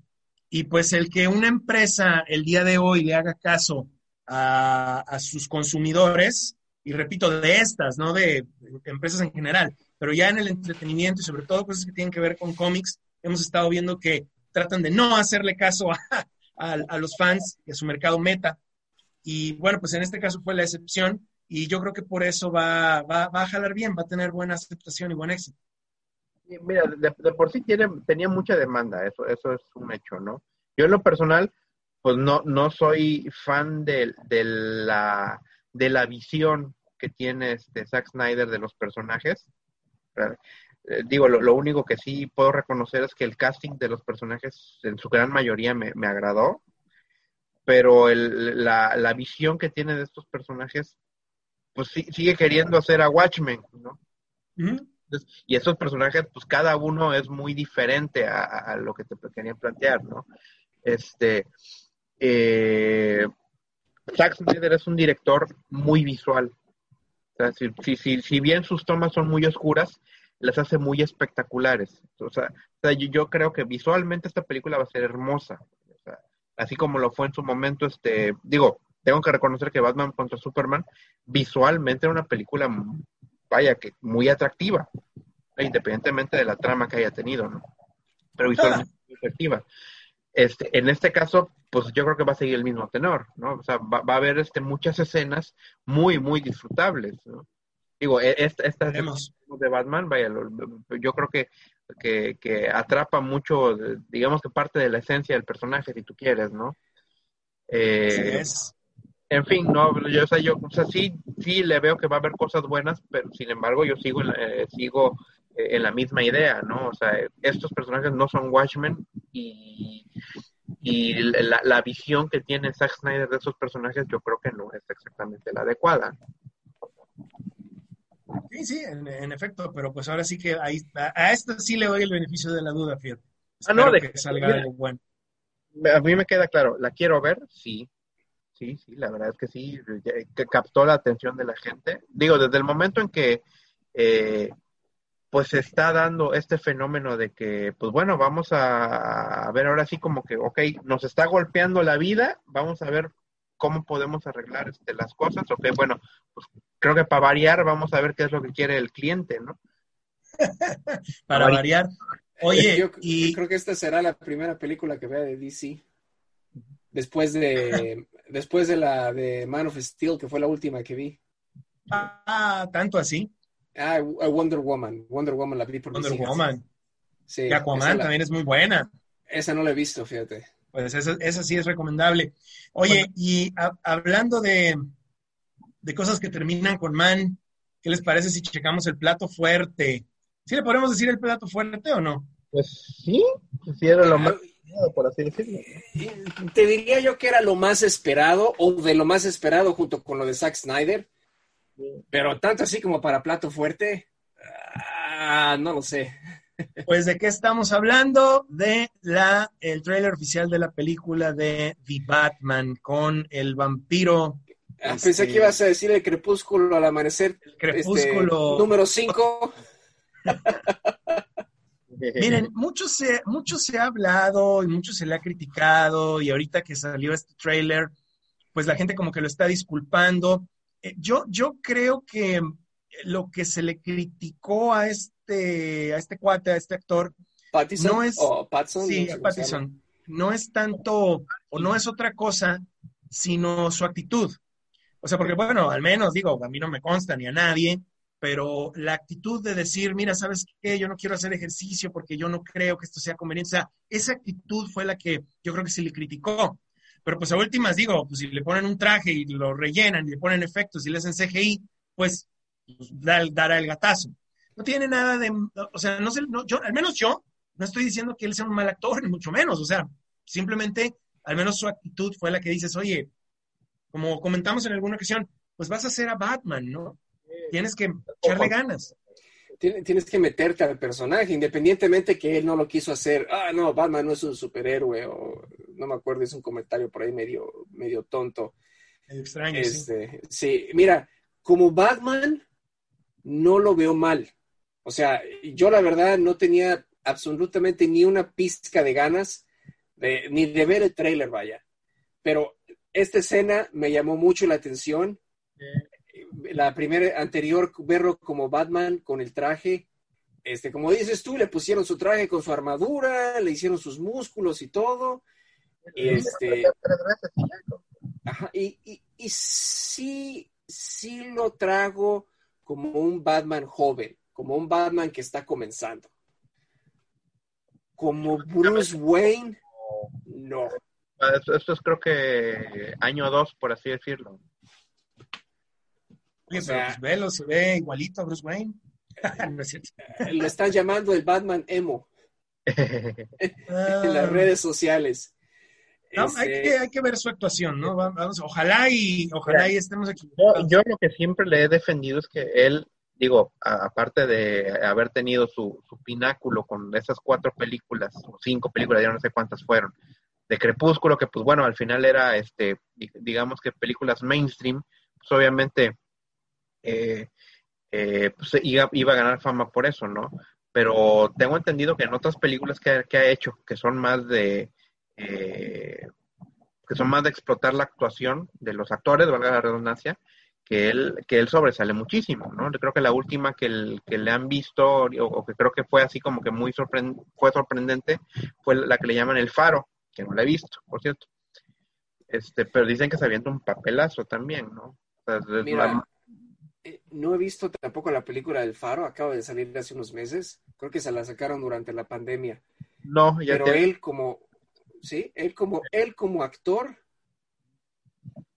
Y pues el que una empresa el día de hoy le haga caso a, sus consumidores, y repito, de estas, no de, empresas en general, pero ya en el entretenimiento y sobre todo cosas que tienen que ver con cómics, hemos estado viendo que tratan de no hacerle caso a, los fans y a su mercado meta. Y bueno, pues en este caso fue la excepción y yo creo que por eso va, va, va a jalar bien, va a tener buena aceptación y buen éxito. Mira, de, por sí tiene, tenía mucha demanda, eso, eso es un hecho, ¿no? Yo en lo personal, pues no, no soy fan de, de, la, de la visión que tiene este Zack Snyder de los personajes. Eh, digo, lo, único que sí puedo reconocer es que el casting de los personajes en su gran mayoría me, me agradó, pero el, la, la, visión que tiene de estos personajes, pues sigue queriendo hacer a Watchmen, ¿no? y esos personajes, pues cada uno es muy diferente a, lo que te querían plantear, ¿no? Este, eh, Zack Snyder es un director muy visual. O sea, si, si, si, bien sus tomas son muy oscuras, las hace muy espectaculares. O sea, yo, creo que visualmente esta película va a ser hermosa. así como lo fue en su momento, este, digo, tengo que reconocer que Batman contra Superman visualmente era una película vaya, que muy atractiva, independientemente de la trama que haya tenido, ¿no? Pero visualmente muy atractiva. Este, en este caso, pues yo creo que va a seguir el mismo tenor, ¿no? O sea, va, a haber este, muchas escenas muy, muy disfrutables, ¿no? Digo, e, esta, esta de Batman, vaya, yo creo que, que, que, atrapa mucho, digamos que parte de la esencia del personaje, si tú quieres, ¿no? Eh, es en fin, no, yo, o sea, yo, o sea, sí, sí le veo que va a haber cosas buenas, pero sin embargo yo sigo, eh, sigo eh, en la misma idea, ¿no? O sea, estos personajes no son Watchmen y, y la, la, visión que tiene Zack Snyder de esos personajes yo creo que no es exactamente la adecuada. Sí, sí, en, efecto, pero pues ahora sí que ahí, a, esto sí le doy el beneficio de la duda, fíjate. ah, no, de que salga algo bueno. A mí me queda claro, ¿la quiero ver? Sí sí, sí, la verdad es que sí, que captó la atención de la gente. Digo, desde el momento en que eh, pues se está dando este fenómeno de que, pues bueno, vamos a, a ver ahora sí como que, ok, nos está golpeando la vida, vamos a ver cómo podemos arreglar este, las cosas. Ok, bueno, pues creo que para variar vamos a ver qué es lo que quiere el cliente, ¿no? para variar. Oye, yo, y... yo creo que esta será la primera película que vea de DC. Después de, después de la de Man of Steel, que fue la última que vi. Ah, tanto así. Ah, Wonder Woman. Wonder Woman la vi por Wonder. Woman. Sí, Y Aquaman la- también es muy buena. Esa no la he visto, fíjate. Pues esa, esa sí es recomendable. Oye, y ha- hablando de, de cosas que terminan con man, ¿qué les parece si checamos el plato fuerte? ¿Sí le podemos decir el plato fuerte o no? Pues sí, sí era lo más, por así decirlo. Te diría yo que era lo más esperado, o de lo más esperado junto con lo de Zack Snyder, pero tanto así como para plato fuerte, ah, no lo sé. Pues de qué estamos hablando? De la el tráiler oficial de la película de The Batman con el vampiro, Ah, Este- Pensé que ibas a decir el crepúsculo al amanecer, el crepúsculo. este, número 5. Miren, mucho se, mucho se ha hablado y mucho se le ha criticado y ahorita que salió este tráiler, pues la gente como que lo está disculpando. Eh, yo, yo creo que lo que se le criticó a este, a este cuate, a este actor, No es- o Patson, sí, no sé es tanto o no es otra cosa, sino su actitud. O sea, porque bueno, al menos digo, a mí no me consta ni a nadie, pero la actitud de decir, mira, ¿sabes qué? Yo no quiero hacer ejercicio porque yo no creo que esto sea conveniente. O sea, esa actitud fue la que yo creo que se le criticó. Pero pues a últimas digo, pues si le ponen un traje y lo rellenan y le ponen efectos y le hacen CGI, pues, pues, da- dará el gatazo. No tiene nada de, o sea, no sé, no, yo, al menos yo, no estoy diciendo que él sea un mal actor, ni mucho menos. O sea, simplemente, al menos su actitud fue la que dices, oye, como comentamos en alguna ocasión, pues vas a hacer a Batman, ¿no? Tienes que echarle ganas. Tien- Tienes que meterte al personaje, independientemente que él no lo quiso hacer. Ah, no, Batman no es un superhéroe, o no me acuerdo, es un comentario por ahí medio, medio tonto. Extraño, sí. Este, sí, mira, como Batman, no lo veo mal. O sea, yo la verdad no tenía absolutamente ni una pizca de ganas de, ni de ver el tráiler, vaya. Pero esta escena me llamó mucho la atención. La primera anterior, verlo como Batman con el traje, este, como dices tú, le pusieron su traje con su armadura, le hicieron sus músculos y todo. Y este, Ajá, y, y, y sí, sí lo trago como un Batman joven, como un Batman que está comenzando. Como Bruce Wayne, no. Ah, Esto, esto es creo que año 2, por así decirlo. Oye, o sea- pero pues velo, se ve igualito a Bruce Wayne. no es cierto. Lo están llamando el Batman emo en las Ah, redes sociales. no, Este, hay, que, hay que ver su actuación, ¿no? Va- Vamos, ojalá y ojalá y estemos Yo, equivocados. yo lo que siempre le he defendido es que él, digo, aparte de haber tenido su, su pináculo con esas cuatro películas, o cinco películas, ya no sé cuántas fueron, de Crepúsculo, que pues bueno, al final era, este, di- digamos que películas mainstream, pues obviamente eh, eh, pues, iba, iba a ganar fama por eso, ¿no? Pero tengo entendido que en otras películas que, que ha hecho, que son más de... eh, que son más de explotar la actuación de los actores, valga la redundancia, que él, que él sobresale muchísimo, ¿no? Yo creo que la última que, el- que le han visto, o, o que creo que fue así como que muy sorpren- fue sorprendente, fue la que le llaman El Faro, que no la he visto, por cierto. Este, pero dicen que se avienta un papelazo también, ¿no? O sea, es Mira, la- eh, no he visto tampoco la película del Faro, acaba de salir hace unos meses. Creo que se la sacaron durante la pandemia. no, ya pero te- él como, sí, él como, él como actor,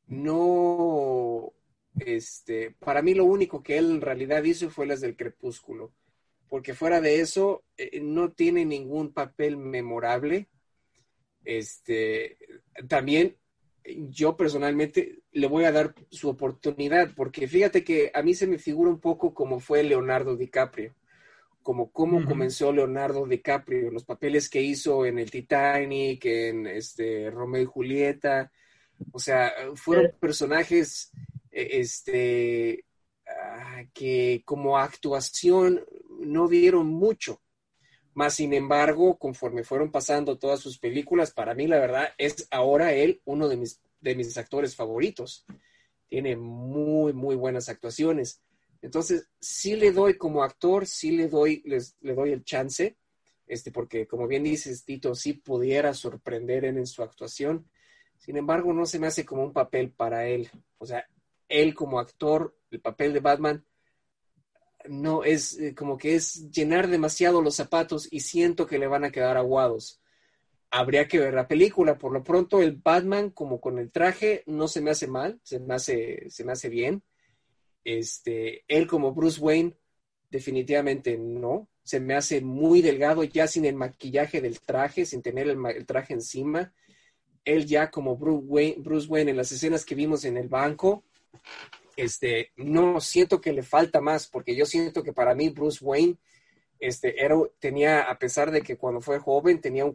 no, este, para mí lo único que él en realidad hizo fue las del Crepúsculo, porque fuera de eso eh, no tiene ningún papel memorable. Este, también yo personalmente le voy a dar su oportunidad, porque fíjate que a mí se me figura un poco como fue Leonardo DiCaprio como cómo comenzó Leonardo DiCaprio, los papeles que hizo en el Titanic, en este Romeo y Julieta, O sea, fueron personajes este, ah, que como actuación no dieron mucho. Más sin embargo, conforme fueron pasando todas sus películas, para mí la verdad es ahora él uno de mis, de mis actores favoritos. Tiene muy, muy buenas actuaciones. Entonces, sí le doy como actor, sí le doy, les, le doy el chance, este, porque como bien dices, Tito, sí pudiera sorprender en, en su actuación. Sin embargo, no se me hace como un papel para él. O sea, él como actor, el papel de Batman, no es eh, como que es llenar demasiado los zapatos y siento que le van a quedar aguados. Habría que ver la película. Por lo pronto, el Batman, como con el traje, no se me hace mal, se me hace, se me hace bien. Este, él como Bruce Wayne, definitivamente no. Se me hace muy delgado ya sin el maquillaje del traje, sin tener el, el traje encima. Él ya como Bruce Wayne, Bruce Wayne en las escenas que vimos en el banco, este, no siento que le falta más, porque yo siento que para mí Bruce Wayne este, era, tenía, a pesar de que cuando fue joven tenía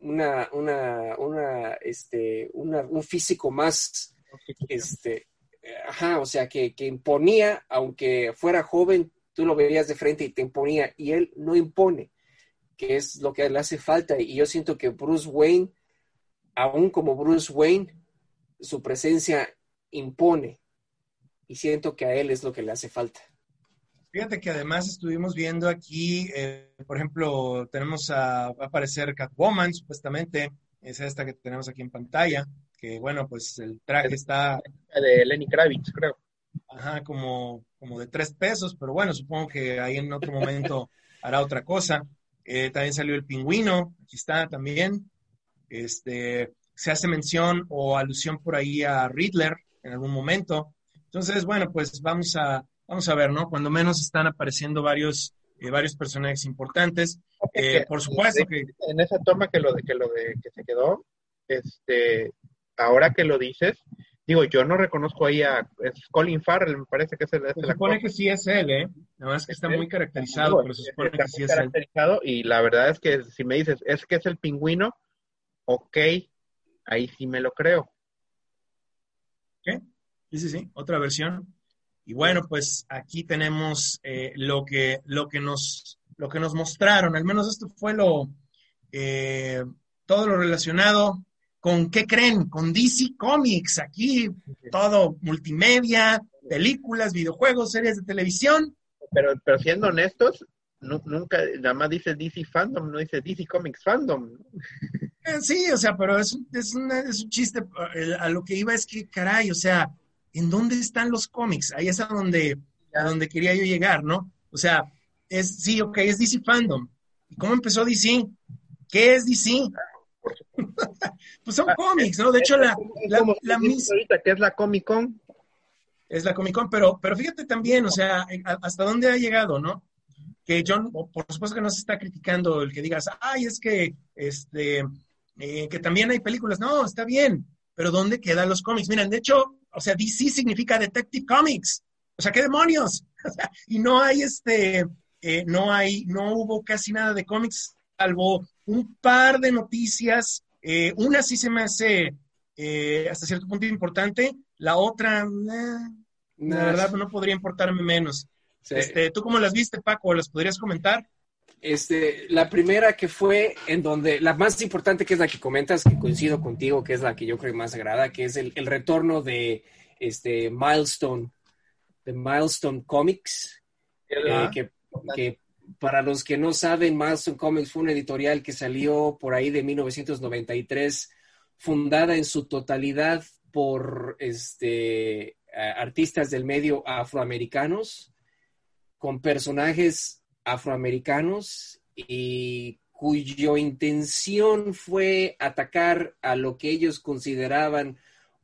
una, una, una, este, un físico más, este, ajá, o sea, que, que imponía, aunque fuera joven, tú lo veías de frente y te imponía, y él no impone, que es lo que le hace falta, y yo siento que Bruce Wayne, aún como Bruce Wayne, su presencia impone, y siento que a él es lo que le hace falta. Fíjate que además estuvimos viendo aquí, eh, por ejemplo, tenemos a, va a aparecer Catwoman, supuestamente, es esta que tenemos aquí en pantalla, que bueno, pues el traje está... De Lenny Kravitz, creo. Ajá, como, como de tres pesos, pero bueno, supongo que ahí en otro momento hará otra cosa. Eh, también salió el pingüino, aquí está también. Este, se hace mención o alusión por ahí a Riddler en algún momento. Entonces, bueno, pues vamos a, vamos a ver, ¿no? Cuando menos están apareciendo varios, eh, varios personajes importantes. Eh, por supuesto que... En esa toma que lo de que lo de que se quedó, este, ahora que lo dices, digo, yo no reconozco ahí a es Colin Farrell, me parece que es el. Se supone que sí es él, ¿eh? Nada más que está muy caracterizado, pero se supone que sí es él. Y la verdad es que si me dices, es que es el pingüino, ok, ahí sí me lo creo. Sí, sí, sí, otra versión. Y bueno, pues aquí tenemos eh, lo, que, lo, que nos, lo que nos mostraron, al menos esto fue lo, eh, todo lo relacionado con, ¿qué creen? Con DC Comics, aquí todo multimedia, películas, videojuegos, series de televisión. Pero, pero siendo honestos, nunca, nada más dice DC Fandom, no dice DC Comics Fandom. Eh, sí, o sea, pero es, es, es un chiste, a lo que iba es que, caray, o sea, ¿en dónde están los cómics? Ahí es a donde, a donde quería yo llegar, ¿no? O sea, es, sí, ok, es DC Fandom. ¿Y cómo empezó DC? ¿Qué es DC? pues son cómics, ¿no? De hecho, la, la, la misma... ¿Qué es la Comic Con? Es la Comic Con, pero, pero fíjate también, o sea, hasta dónde ha llegado, ¿no? Que John, por supuesto que no se está criticando el que digas, ay, es que, este, eh, que también hay películas. No, está bien, pero ¿dónde quedan los cómics? Miren, de hecho, o sea, DC significa Detective Comics. O sea, ¿qué demonios? y no hay este, eh, no hay, no hubo casi nada de cómics, salvo un par de noticias. Eh, una sí se me hace eh, hasta cierto punto importante, la otra, la verdad, no podría importarme menos. Este, ¿Tú cómo las viste, Paco? ¿Las podrías comentar? Este, la primera que fue en donde, la más importante que es la que comentas, que coincido contigo, que es la que yo creo que más agrada, que es el, retorno de este Milestone, de Milestone Comics, eh, que, que, para los que no saben, Milestone Comics fue una editorial que salió por ahí de 1993, fundada en su totalidad por este, artistas del medio afroamericanos, con personajes afroamericanos y cuyo intención fue atacar a lo que ellos consideraban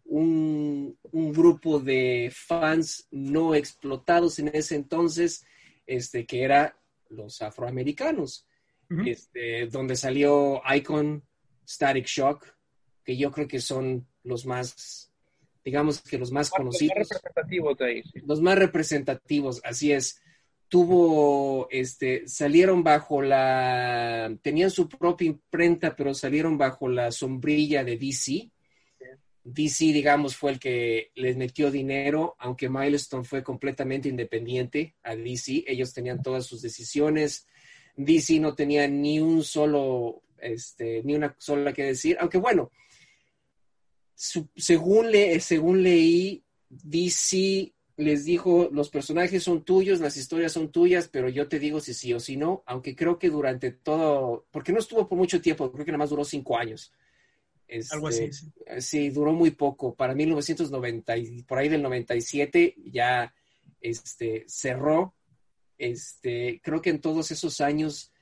un, grupo de fans no explotados en ese entonces, este, que era los afroamericanos, este, donde salió Icon, Static Shock, que yo creo que son los más, digamos que los más conocidos. Los más representativos de ahí. Los más representativos, así es tuvo, este, salieron bajo la, tenían su propia imprenta, pero salieron bajo la sombrilla de DC. DC, digamos, fue el que les metió dinero, aunque Milestone fue completamente independiente a DC. Ellos tenían todas sus decisiones. DC no tenía ni un solo, este, ni una sola que decir. Aunque bueno, según, le, según leí, DC les dijo, los personajes son tuyos, las historias son tuyas, pero yo te digo si sí o si no, aunque creo que durante todo, porque no estuvo por mucho tiempo, creo que nada más duró cinco años. Algo así. Este, sí. sí. duró muy poco. Para 1990, y por ahí del 97 ya este, cerró. Este, creo que en todos esos años,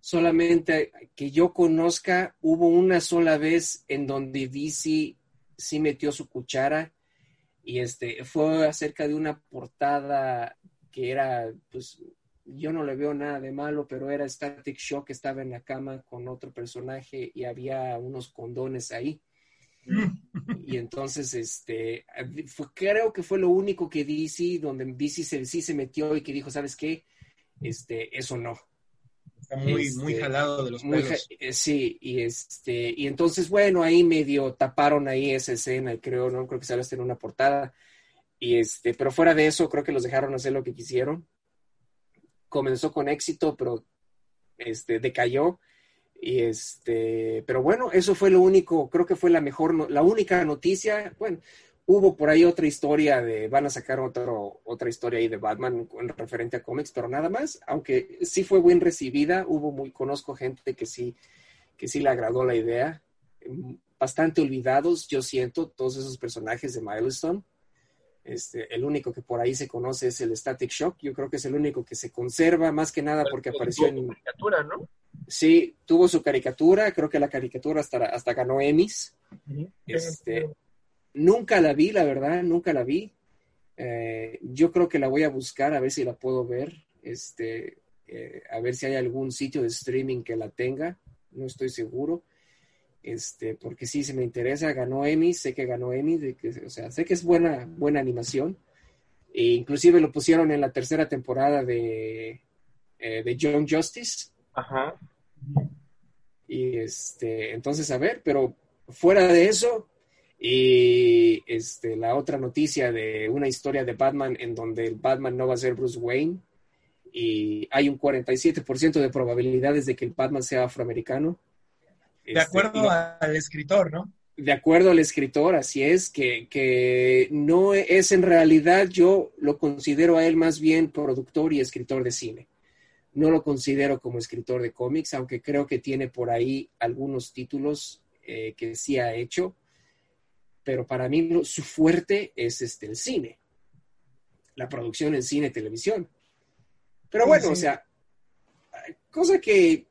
solamente que yo conozca, hubo una sola vez en donde DC sí metió su cuchara y este fue acerca de una portada que era, pues, yo no le veo nada de malo, pero era Static Shock que estaba en la cama con otro personaje y había unos condones ahí. y entonces, este, fue, creo que fue lo único que DC, donde DC se, sí se metió y que dijo, ¿sabes qué? Este, eso no. Está muy, este, muy jalado de los pelos. Eh, sí, y este, y entonces, bueno, ahí medio taparon ahí esa escena, creo, ¿no? Creo que sale en una portada. Y este, pero fuera de eso, creo que los dejaron hacer lo que quisieron. Comenzó con éxito, pero este, decayó. Y este, pero bueno, eso fue lo único, creo que fue la mejor, la única noticia. Bueno, Hubo por ahí otra historia de, van a sacar otro, otra historia ahí de Batman con referente a cómics, pero nada más, aunque sí fue bien recibida, hubo muy, conozco gente que sí, que sí le agradó la idea, bastante olvidados, yo siento, todos esos personajes de Milestone. Este, el único que por ahí se conoce es el Static Shock, yo creo que es el único que se conserva, más que nada porque apareció en... caricatura, ¿no? Sí, tuvo su caricatura, creo que la caricatura hasta, hasta ganó Emmys. Este, Nunca la vi, la verdad, nunca la vi. Eh, yo creo que la voy a buscar a ver si la puedo ver. Este, eh, a ver si hay algún sitio de streaming que la tenga. No estoy seguro. Este, porque sí, se me interesa. Ganó Emmy, sé que ganó Emmy, de que, o sea, sé que es buena, buena animación. E inclusive lo pusieron en la tercera temporada de, eh, de Young Justice. Ajá. Y este, entonces, a ver, pero fuera de eso, y este, la otra noticia de una historia de Batman en donde el Batman no va a ser Bruce Wayne y hay un 47% de probabilidades de que el Batman sea afroamericano. De este, acuerdo al escritor, ¿no? De acuerdo al escritor, así es, que, que no es en realidad, yo lo considero a él más bien productor y escritor de cine. No lo considero como escritor de cómics, aunque creo que tiene por ahí algunos títulos eh, que sí ha hecho pero para mí su fuerte es este, el cine, la producción en cine y televisión. Pero bueno, o sea, cosa que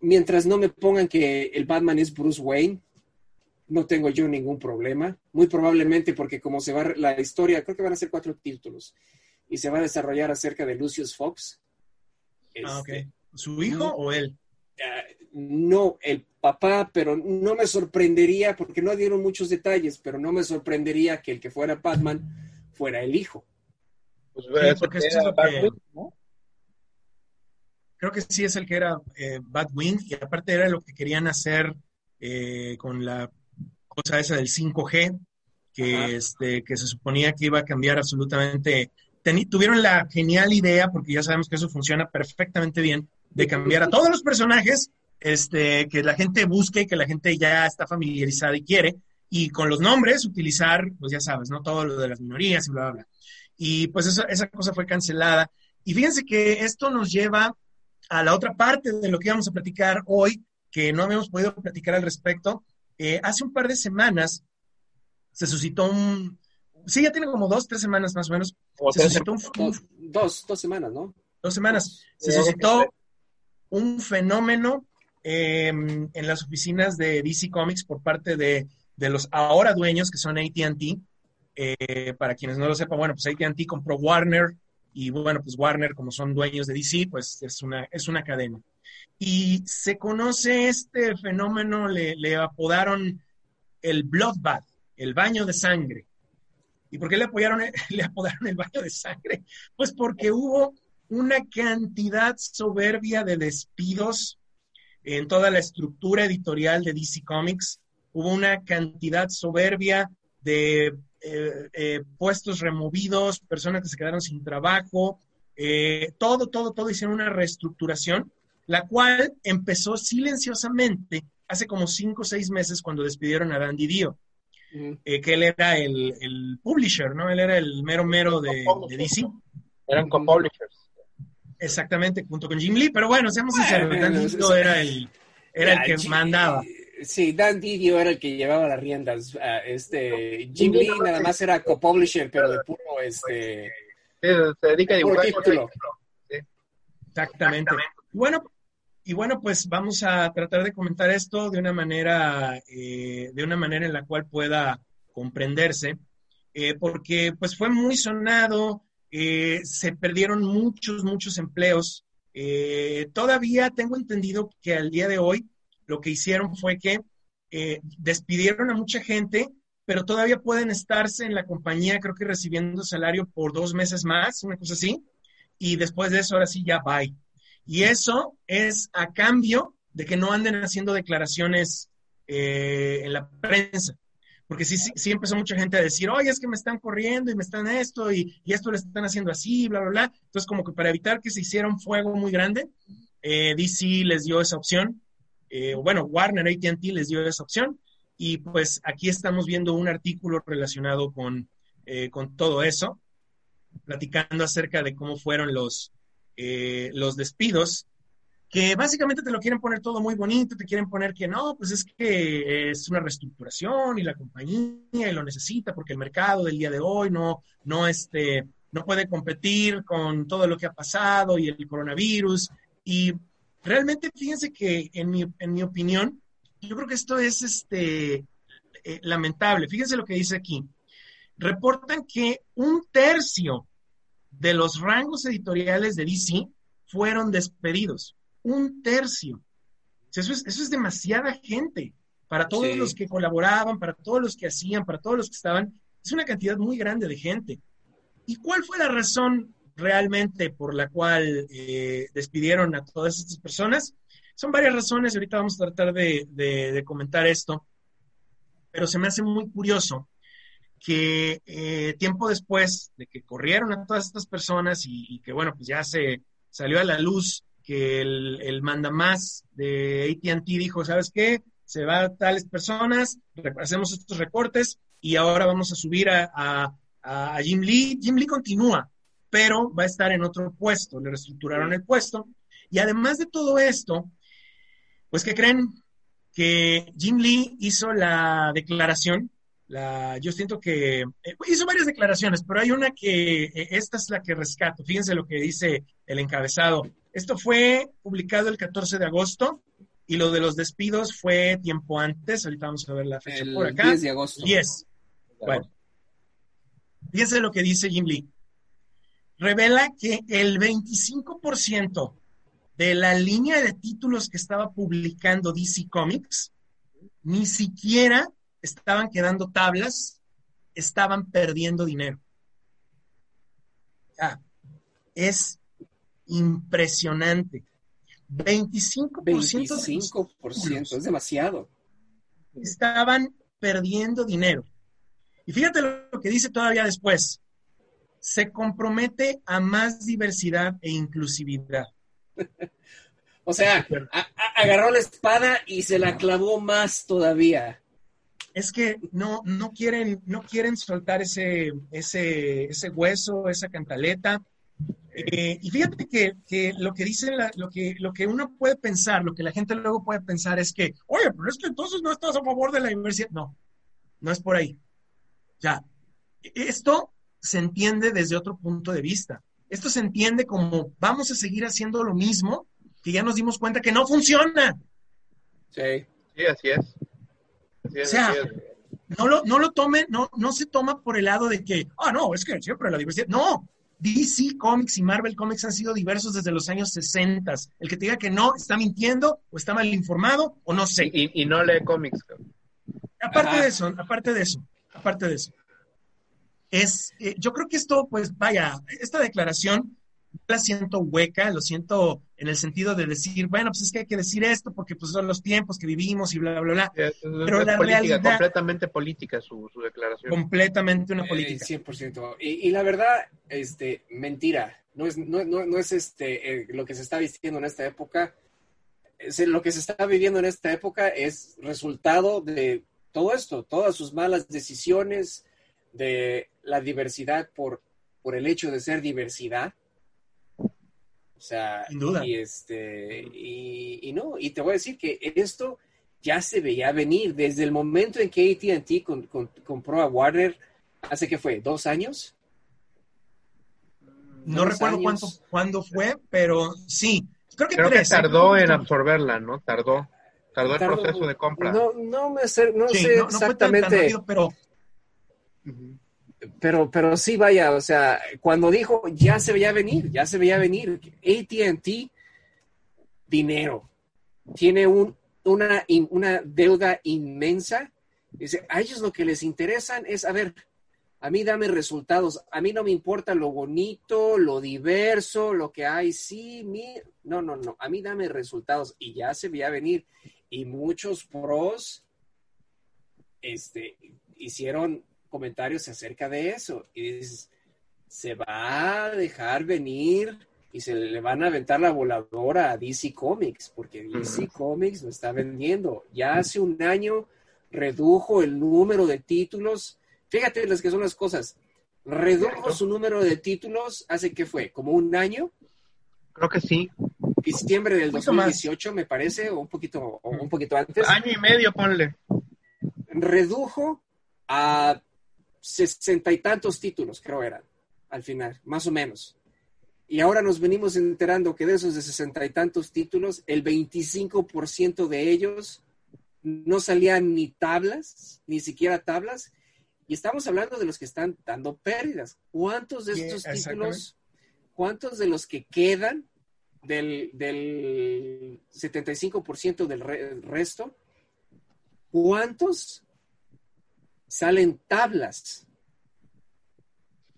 mientras no me pongan que el Batman es Bruce Wayne, no tengo yo ningún problema. Muy probablemente porque como se va la historia, creo que van a ser cuatro títulos y se va a desarrollar acerca de Lucius Fox. ah, ok. Este, ¿Su hijo o él? No el papá, pero no me sorprendería, porque no dieron muchos detalles, pero no me sorprendería que el que fuera Batman fuera el hijo. Pues, sí, porque es lo que... Creo que sí es el que era eh, Batwing, y aparte era lo que querían hacer eh, con la cosa esa del 5G, que, este, que se suponía que iba a cambiar absolutamente. tuvieron la genial idea, porque ya sabemos que eso funciona perfectamente bien, de cambiar a todos los personajes este, que la gente busque, que la gente ya está familiarizada y quiere, y con los nombres utilizar, pues ya sabes, ¿no? Todo lo de las minorías y bla, bla, bla. Y pues esa, esa cosa fue cancelada. Y fíjense que esto nos lleva a la otra parte de lo que íbamos a platicar hoy, que no habíamos podido platicar al respecto. Eh, hace un par de semanas se suscitó un... Sí, ya tiene como dos, tres semanas más o menos. Se suscitó un, dos, dos semanas, ¿no? Dos semanas. Se suscitó un fenómeno Em, en las oficinas de DC Comics por parte de, los ahora dueños que son ATT. Eh, para quienes no lo sepan, bueno, pues ATT compró Warner y bueno, pues Warner como son dueños de DC, pues es una, es una cadena. Y se conoce este fenómeno, le, le apodaron el Bloodbath, el baño de sangre. ¿Y por qué le, apoyaron, le apodaron el baño de sangre? Pues porque hubo una cantidad soberbia de despidos en toda la estructura editorial de DC Comics. hubo una cantidad soberbia de eh, eh, puestos removidos, personas que se quedaron sin trabajo, eh, todo, todo, todo hicieron una reestructuración, la cual empezó silenciosamente hace como cinco o seis meses cuando despidieron a Dandy Dio, que él era el, publisher, ¿no? Él era el mero mero de, DC. Eran co-publishers. Exactamente, junto con Jim Lee, pero bueno, seamos sinceros, Dandy Dio era el, era el que mandaba. Sí, Dan Didio era el que llevaba las riendas. Ah, este, Jim Lee nada más era co-publisher, pero de puro este. se dedica a dibujar. Exactamente. Bueno, y bueno, pues vamos a tratar de comentar esto de una manera, eh, de una manera en la cual pueda comprenderse, eh, porque pues fue muy sonado, eh, se perdieron muchos, muchos empleos. todavía tengo entendido que al día de hoy lo que hicieron fue que eh, despidieron a mucha gente, pero todavía pueden estarse en la compañía, creo que recibiendo salario por dos meses más, una cosa así, y después de eso ahora sí ya bye. Y eso es a cambio de que no anden haciendo declaraciones eh, en la prensa. Porque sí, sí, empezó mucha gente a decir, oye, es que me están corriendo y me están esto y, esto le están haciendo así, bla, bla, bla. Entonces, como que para evitar que se hiciera un fuego muy grande, eh, DC les dio esa opción. Eh, bueno, Warner ATT les dio esa opción. Y pues aquí estamos viendo un artículo relacionado con, eh, con todo eso, platicando acerca de cómo fueron los, eh, los despidos, que básicamente te lo quieren poner todo muy bonito, te quieren poner que no, pues es que es una reestructuración y la compañía y lo necesita porque el mercado del día de hoy no, no, este, no puede competir con todo lo que ha pasado y el coronavirus. Y Realmente, fíjense que en mi, en mi opinión, yo creo que esto es este, eh, lamentable. Fíjense lo que dice aquí. Reportan que un tercio de los rangos editoriales de DC fueron despedidos. Un tercio. Eso es, eso es demasiada gente para todos los que colaboraban, para todos los que hacían, para todos los que estaban. Es una cantidad muy grande de gente. ¿Y cuál fue la razón realmente por la cual eh, despidieron a todas estas personas. Son varias razones, ahorita vamos a tratar de, comentar esto, pero se me hace muy curioso que eh, tiempo después de que corrieron a todas estas personas y, que, bueno, pues ya se salió a la luz que el, el mandamás de ATT dijo, ¿sabes qué? Se va a tales personas, hacemos estos recortes y ahora vamos a subir a, a Jim Lee. Jim Lee continúa, pero va a estar en otro puesto, le reestructuraron el puesto. Y además de todo esto, pues que creen que Jim Lee hizo la declaración, la, yo siento que eh, hizo varias declaraciones, pero hay una que, eh, esta es la que rescato, fíjense lo que dice el encabezado. Esto fue publicado el 14 de agosto y lo de los despidos fue tiempo antes, ahorita vamos a ver la fecha por acá. 10 de agosto. 10. Bueno, fíjense lo que dice Jim Lee revela que el 25% de la línea de títulos que estaba publicando DC Comics ni siquiera estaban quedando tablas, estaban perdiendo dinero. es impresionante. 25%, 25% es demasiado. Estaban perdiendo dinero. Y fíjate lo que dice todavía después se compromete a más diversidad e inclusividad. o sea, agarró la espada y se la clavó más todavía. Es que no, no quieren, no quieren soltar ese, ese, ese hueso, esa cantaleta. Eh, y fíjate que, lo que dicen, lo, que, lo que uno puede pensar, lo que la gente luego puede pensar es que, oye, pero es que entonces no estás a favor de la diversidad. No, no es por ahí. Ya, esto se entiende desde otro punto de vista. Esto se entiende como vamos a seguir haciendo lo mismo, que ya nos dimos cuenta que no funciona. Sí, sí, así es. o sea, No, lo, no lo tome, no, no se toma por el lado de que, ah, no, es que siempre la diversidad. No, DC Comics y Marvel Comics han sido diversos desde los años 60. El que te diga que no está mintiendo o está mal informado o no sé. Y, no lee cómics. Aparte de eso, aparte de eso, aparte de eso es, eh, yo creo que esto, pues vaya, esta declaración la siento hueca, lo siento en el sentido de decir, bueno, pues es que hay que decir esto porque pues son los tiempos que vivimos y bla, bla, bla. Pero la realidad... Completamente política su, declaración. Completamente una política. 100%. Y, y, la verdad, este, mentira. No es, no, no, no es este, eh, lo que se está vistiendo en esta época. Es, lo que se está viviendo en esta época es resultado de todo esto, todas sus malas decisiones, de la diversidad por, por el hecho de ser diversidad. O sea, y este, y, no, y te voy a decir que esto ya se veía venir desde el momento en que ATT compró a Warner, hace que fue, dos años. No recuerdo cuánto, cuándo fue, pero sí. Creo que, ¿eh? tardó en absorberla, ¿no? Tardó. Tardó, el proceso de compra. No, no me sé, no sé exactamente. pero pero, pero sí, vaya, o sea, cuando dijo ya se veía venir, ya se veía venir, ATT, dinero, tiene un, una, una deuda inmensa. Dice, a ellos lo que les interesan es, a ver, a mí dame resultados, a mí no me importa lo bonito, lo diverso, lo que hay, sí, mi... no, no, no, a mí dame resultados y ya se veía venir. Y muchos pros este, hicieron comentarios acerca de eso. Y dices, se va a dejar venir y se le van a aventar la voladora a DC Comics, porque DC Comics lo está vendiendo. Ya hace un año redujo el número de títulos. Fíjate las que son las cosas. Redujo su número de títulos hace que fue, como un año. Creo que sí. Diciembre del 2018, me parece, o un poquito, o un poquito antes. Año y medio, ponle. Redujo a sesenta y tantos títulos, creo eran, al final, más o menos. Y ahora nos venimos enterando que de esos de sesenta y tantos títulos, el 25% de ellos no salían ni tablas, ni siquiera tablas. Y estamos hablando de los que están dando pérdidas. ¿Cuántos de estos títulos, cuántos de los que quedan del, del 75% del resto, cuántos salen tablas.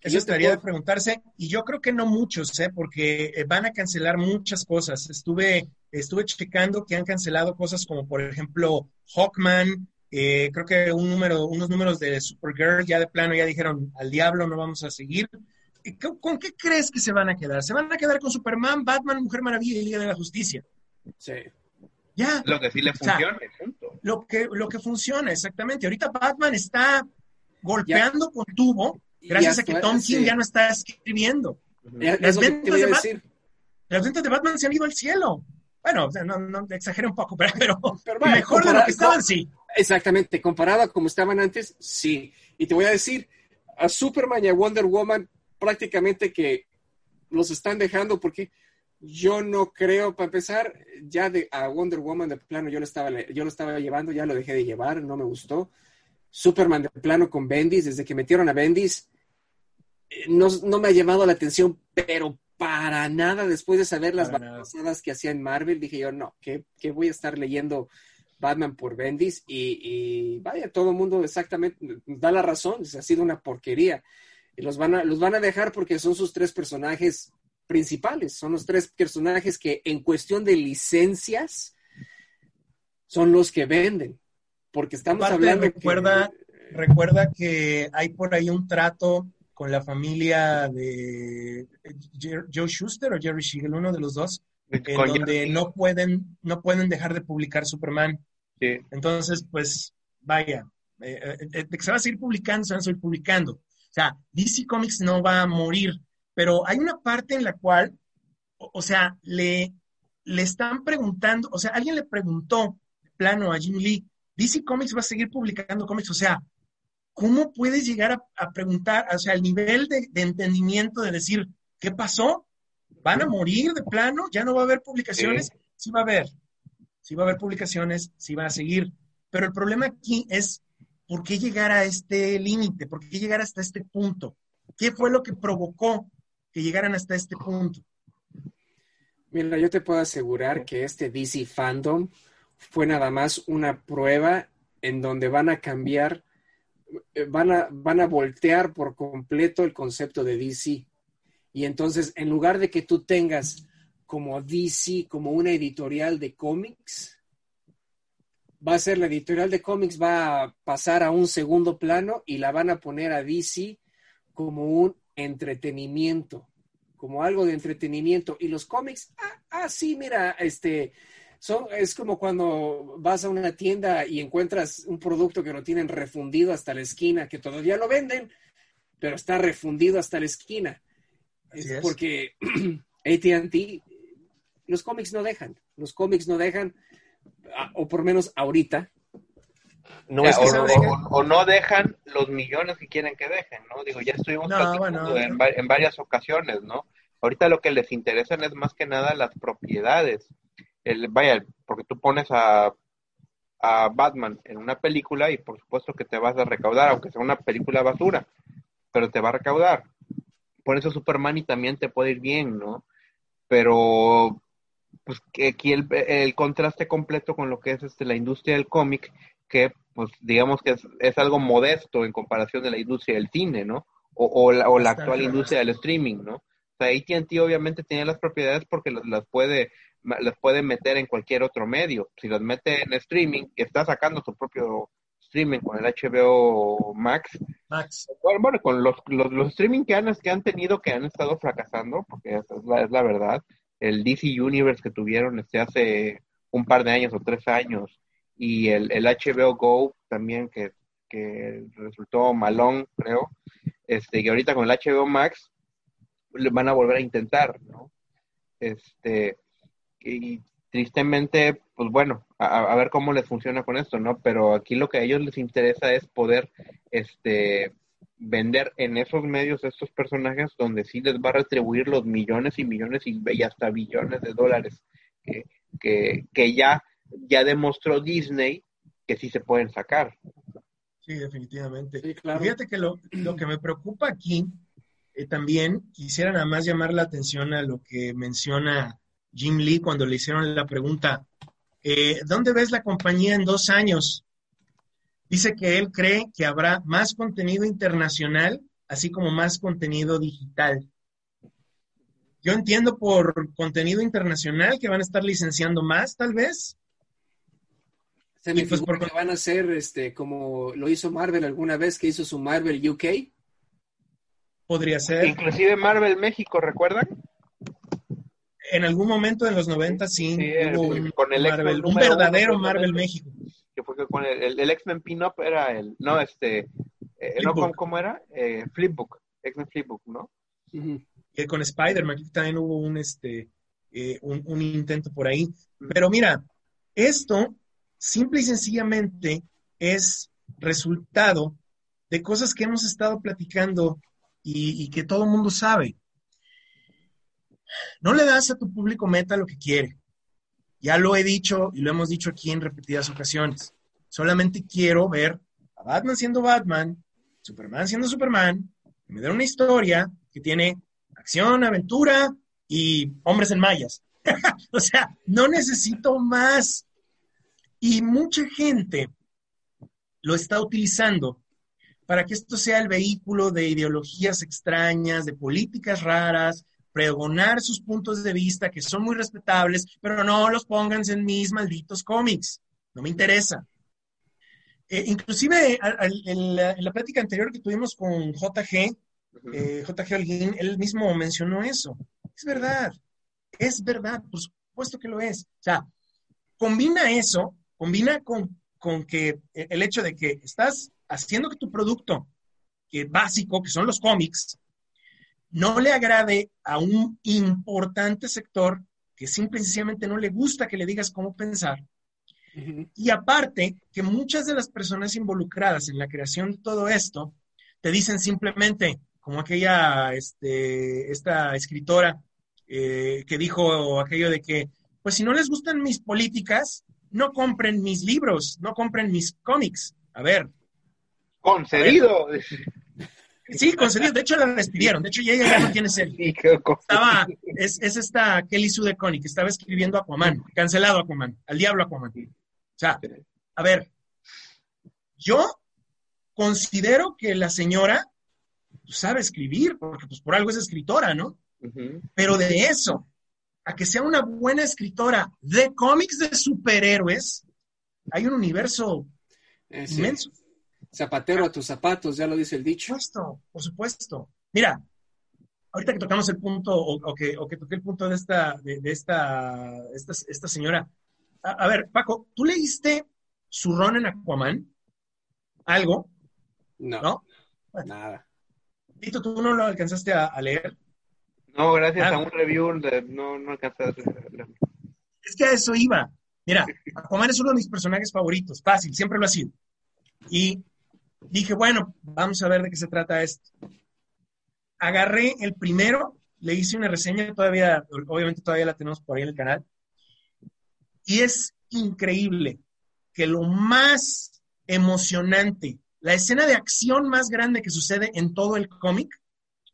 Eso estaría de preguntarse, y yo creo que no muchos, ¿eh? porque eh, van a cancelar muchas cosas. Estuve, estuve checando que han cancelado cosas como, por ejemplo, Hawkman, eh, creo que un número, unos números de Supergirl ya de plano ya dijeron, al diablo no vamos a seguir. ¿Con qué crees que se van a quedar? ¿Se van a quedar con Superman, Batman, Mujer Maravilla y Liga de la Justicia? Sí. Ya. Lo que sí le funciona, Lo que, lo que funciona, exactamente. Ahorita Batman está golpeando con tubo gracias a que Tom King ya no está escribiendo. Las ventas, de Batman, las ventas de Batman se han ido al cielo. Bueno, no, no exagero un poco, pero, mejor de lo que estaban, sí. Exactamente, comparada como estaban antes, sí. Y te voy a decir, a Superman y a Wonder Woman prácticamente que los están dejando porque yo no creo, para empezar, ya de, a Wonder Woman de plano yo lo, estaba, yo lo estaba llevando, ya lo dejé de llevar, no me gustó. Superman de plano con Bendis, desde que metieron a Bendis, eh, no, me ha llamado la atención, pero para nada, después de saber las pasadas que hacía en Marvel, dije yo, no, que, voy a estar leyendo Batman por Bendis y, vaya, todo el mundo exactamente da la razón, ha sido una porquería. Y los van, a, los van a dejar porque son sus tres personajes principales, son los tres personajes que en cuestión de licencias son los que venden, porque estamos hablando... Recuerda, que, recuerda que hay por ahí un trato con la familia de Joe Schuster o Jerry Siegel, uno de los dos, en donde no pueden, no pueden dejar de publicar Superman. Entonces, pues, vaya, eh, eh, se va a seguir publicando, se van a seguir publicando. O sea, DC Comics no va a morir, pero hay una parte en la cual, o, sea, le, le están preguntando, o sea, alguien le preguntó, plano, a Jim Lee, DC Comics va a seguir publicando cómics, o sea, ¿cómo puedes llegar a, preguntar, o sea, el nivel de, entendimiento de decir, ¿qué pasó? ¿Van a morir de plano? ¿Ya no va a haber publicaciones? Sí, va a haber, sí va a haber publicaciones, sí va a seguir, pero el problema aquí es, ¿por qué llegar a este límite? ¿Por qué llegar hasta este punto? ¿Qué fue lo que provocó que llegaran hasta este punto. Mira, yo te puedo asegurar que este DC Fandom fue nada más una prueba en donde van a cambiar, eh, van a, van a voltear por completo el concepto de DC. Y entonces, en lugar de que tú tengas como DC, como una editorial de cómics, va a ser la editorial de cómics, va a pasar a un segundo plano y la van a poner a DC como un entretenimiento, como algo de entretenimiento. Y los cómics, ah, ah sí, mira, este, son, es como cuando vas a una tienda y encuentras un producto que lo tienen refundido hasta la esquina, que todavía lo venden, pero está refundido hasta la esquina. Es, es porque ATT, los cómics no dejan, los cómics no dejan, o por lo menos ahorita. No, o, o, o, no dejan los millones que quieren que dejen, ¿no? Digo, ya estuvimos no, bueno, en, en, varias ocasiones, ¿no? Ahorita lo que les interesan es más que nada las propiedades. El, vaya, porque tú pones a, a Batman en una película y por supuesto que te vas a recaudar, aunque sea una película basura, pero te va a recaudar. Por eso Superman y también te puede ir bien, ¿no? Pero pues que aquí el, el, contraste completo con lo que es este, la industria del cómic, que pues digamos que es, es, algo modesto en comparación de la industria del cine, ¿no? O, o la, o la actual industria del streaming, ¿no? O sea, AT&T obviamente tiene las propiedades porque las, las, puede las puede meter en cualquier otro medio. Si las mete en streaming, está sacando su propio streaming con el HBO Max. Max. Bueno, bueno con los, los, los, streaming que han, que han tenido, que han estado fracasando, porque esa es la, es la verdad, el DC Universe que tuvieron este hace un par de años o tres años y el, el HBO Go también que, que resultó malón, creo, este, que ahorita con el HBO Max van a volver a intentar, ¿no? Este, y tristemente, pues bueno, a, a, ver cómo les funciona con esto, ¿no? Pero aquí lo que a ellos les interesa es poder, este, vender en esos medios estos personajes donde sí les va a retribuir los millones y millones y, y hasta billones de dólares que, que, que, ya, ya demostró Disney que sí se pueden sacar. Sí, definitivamente. Sí, claro. Fíjate que lo, lo, que me preocupa aquí, eh, también quisiera nada más llamar la atención a lo que menciona Jim Lee cuando le hicieron la pregunta, eh, ¿dónde ves la compañía en dos años? Dice que él cree que habrá más contenido internacional, así como más contenido digital. Yo entiendo por contenido internacional que van a estar licenciando más, tal vez. Se me y pues porque van a ser este, como lo hizo Marvel alguna vez que hizo su Marvel UK. Podría ser. Inclusive Marvel México, ¿recuerdan? En algún momento en los 90 sí, sí hubo un, con el Marvel, un verdadero Marvel México que fue con el, el, el X-Men Pin-Up era el, no, este, eh, no, ¿cómo, ¿cómo, era? Eh, Flipbook, X-Men Flipbook, ¿no? Uh -huh. Y con Spider-Man también hubo un, este, eh, un, un, intento por ahí. Pero mira, esto simple y sencillamente es resultado de cosas que hemos estado platicando y, que todo el mundo sabe. No le das a tu público meta lo que quiere. Ya lo he dicho y lo hemos dicho aquí en repetidas ocasiones. Solamente quiero ver a Batman siendo Batman, Superman siendo Superman, que me dé una historia que tiene acción, aventura y hombres en mallas. o sea, no necesito más. Y mucha gente lo está utilizando para que esto sea el vehículo de ideologías extrañas, de políticas raras, pregonar sus puntos de vista que son muy respetables, pero no los pongan en mis malditos cómics. No me interesa. Eh, inclusive en, la, en, la, plática anterior que tuvimos con JG, eh, JG Holguín, él mismo mencionó eso. Es verdad, es verdad, por supuesto que lo es. O sea, combina eso, combina con, con que el hecho de que estás haciendo que tu producto que básico, que son los cómics, no le agrade a un importante sector que simple y sencillamente no le gusta que le digas cómo pensar. Uh -huh. Y aparte, que muchas de las personas involucradas en la creación de todo esto te dicen simplemente, como aquella, este, esta escritora eh, que dijo aquello de que, pues si no les gustan mis políticas, no compren mis libros, no compren mis cómics. A ver. Concedido. A ver. Sí, concedido. De hecho, la despidieron. De hecho, ya ella ya no tiene serie. Estaba, es, es esta Kelly Sue DeConnie que estaba escribiendo Aquaman. Cancelado Aquaman. Al diablo Aquaman. O sea, a ver, yo considero que la señora sabe escribir, porque pues por algo es escritora, ¿no? Pero de eso, a que sea una buena escritora de cómics de superhéroes, hay un universo Eh, sí. inmenso. Zapatero a tus zapatos, ya lo dice el Por dicho. supuesto, por supuesto. Mira, ahorita que tocamos el punto, o, o que, o que toqué el punto de esta, de, de esta, esta, esta señora. A, a ver, Paco, ¿tú leíste su ron en Aquaman? ¿Algo? No, ¿No? nada. Tito, ¿tú no lo alcanzaste a, a leer? No, gracias Ah. a un review de- no, no alcanzé a Es que a eso iba. Mira, Aquaman es uno de mis personajes favoritos, fácil, siempre lo ha sido. Y dije, bueno, vamos a ver de qué se trata esto. Agarré el primero, le hice una reseña, todavía, obviamente todavía la tenemos por ahí en el canal. Y es increíble que lo más emocionante, la escena de acción más grande que sucede en todo el cómic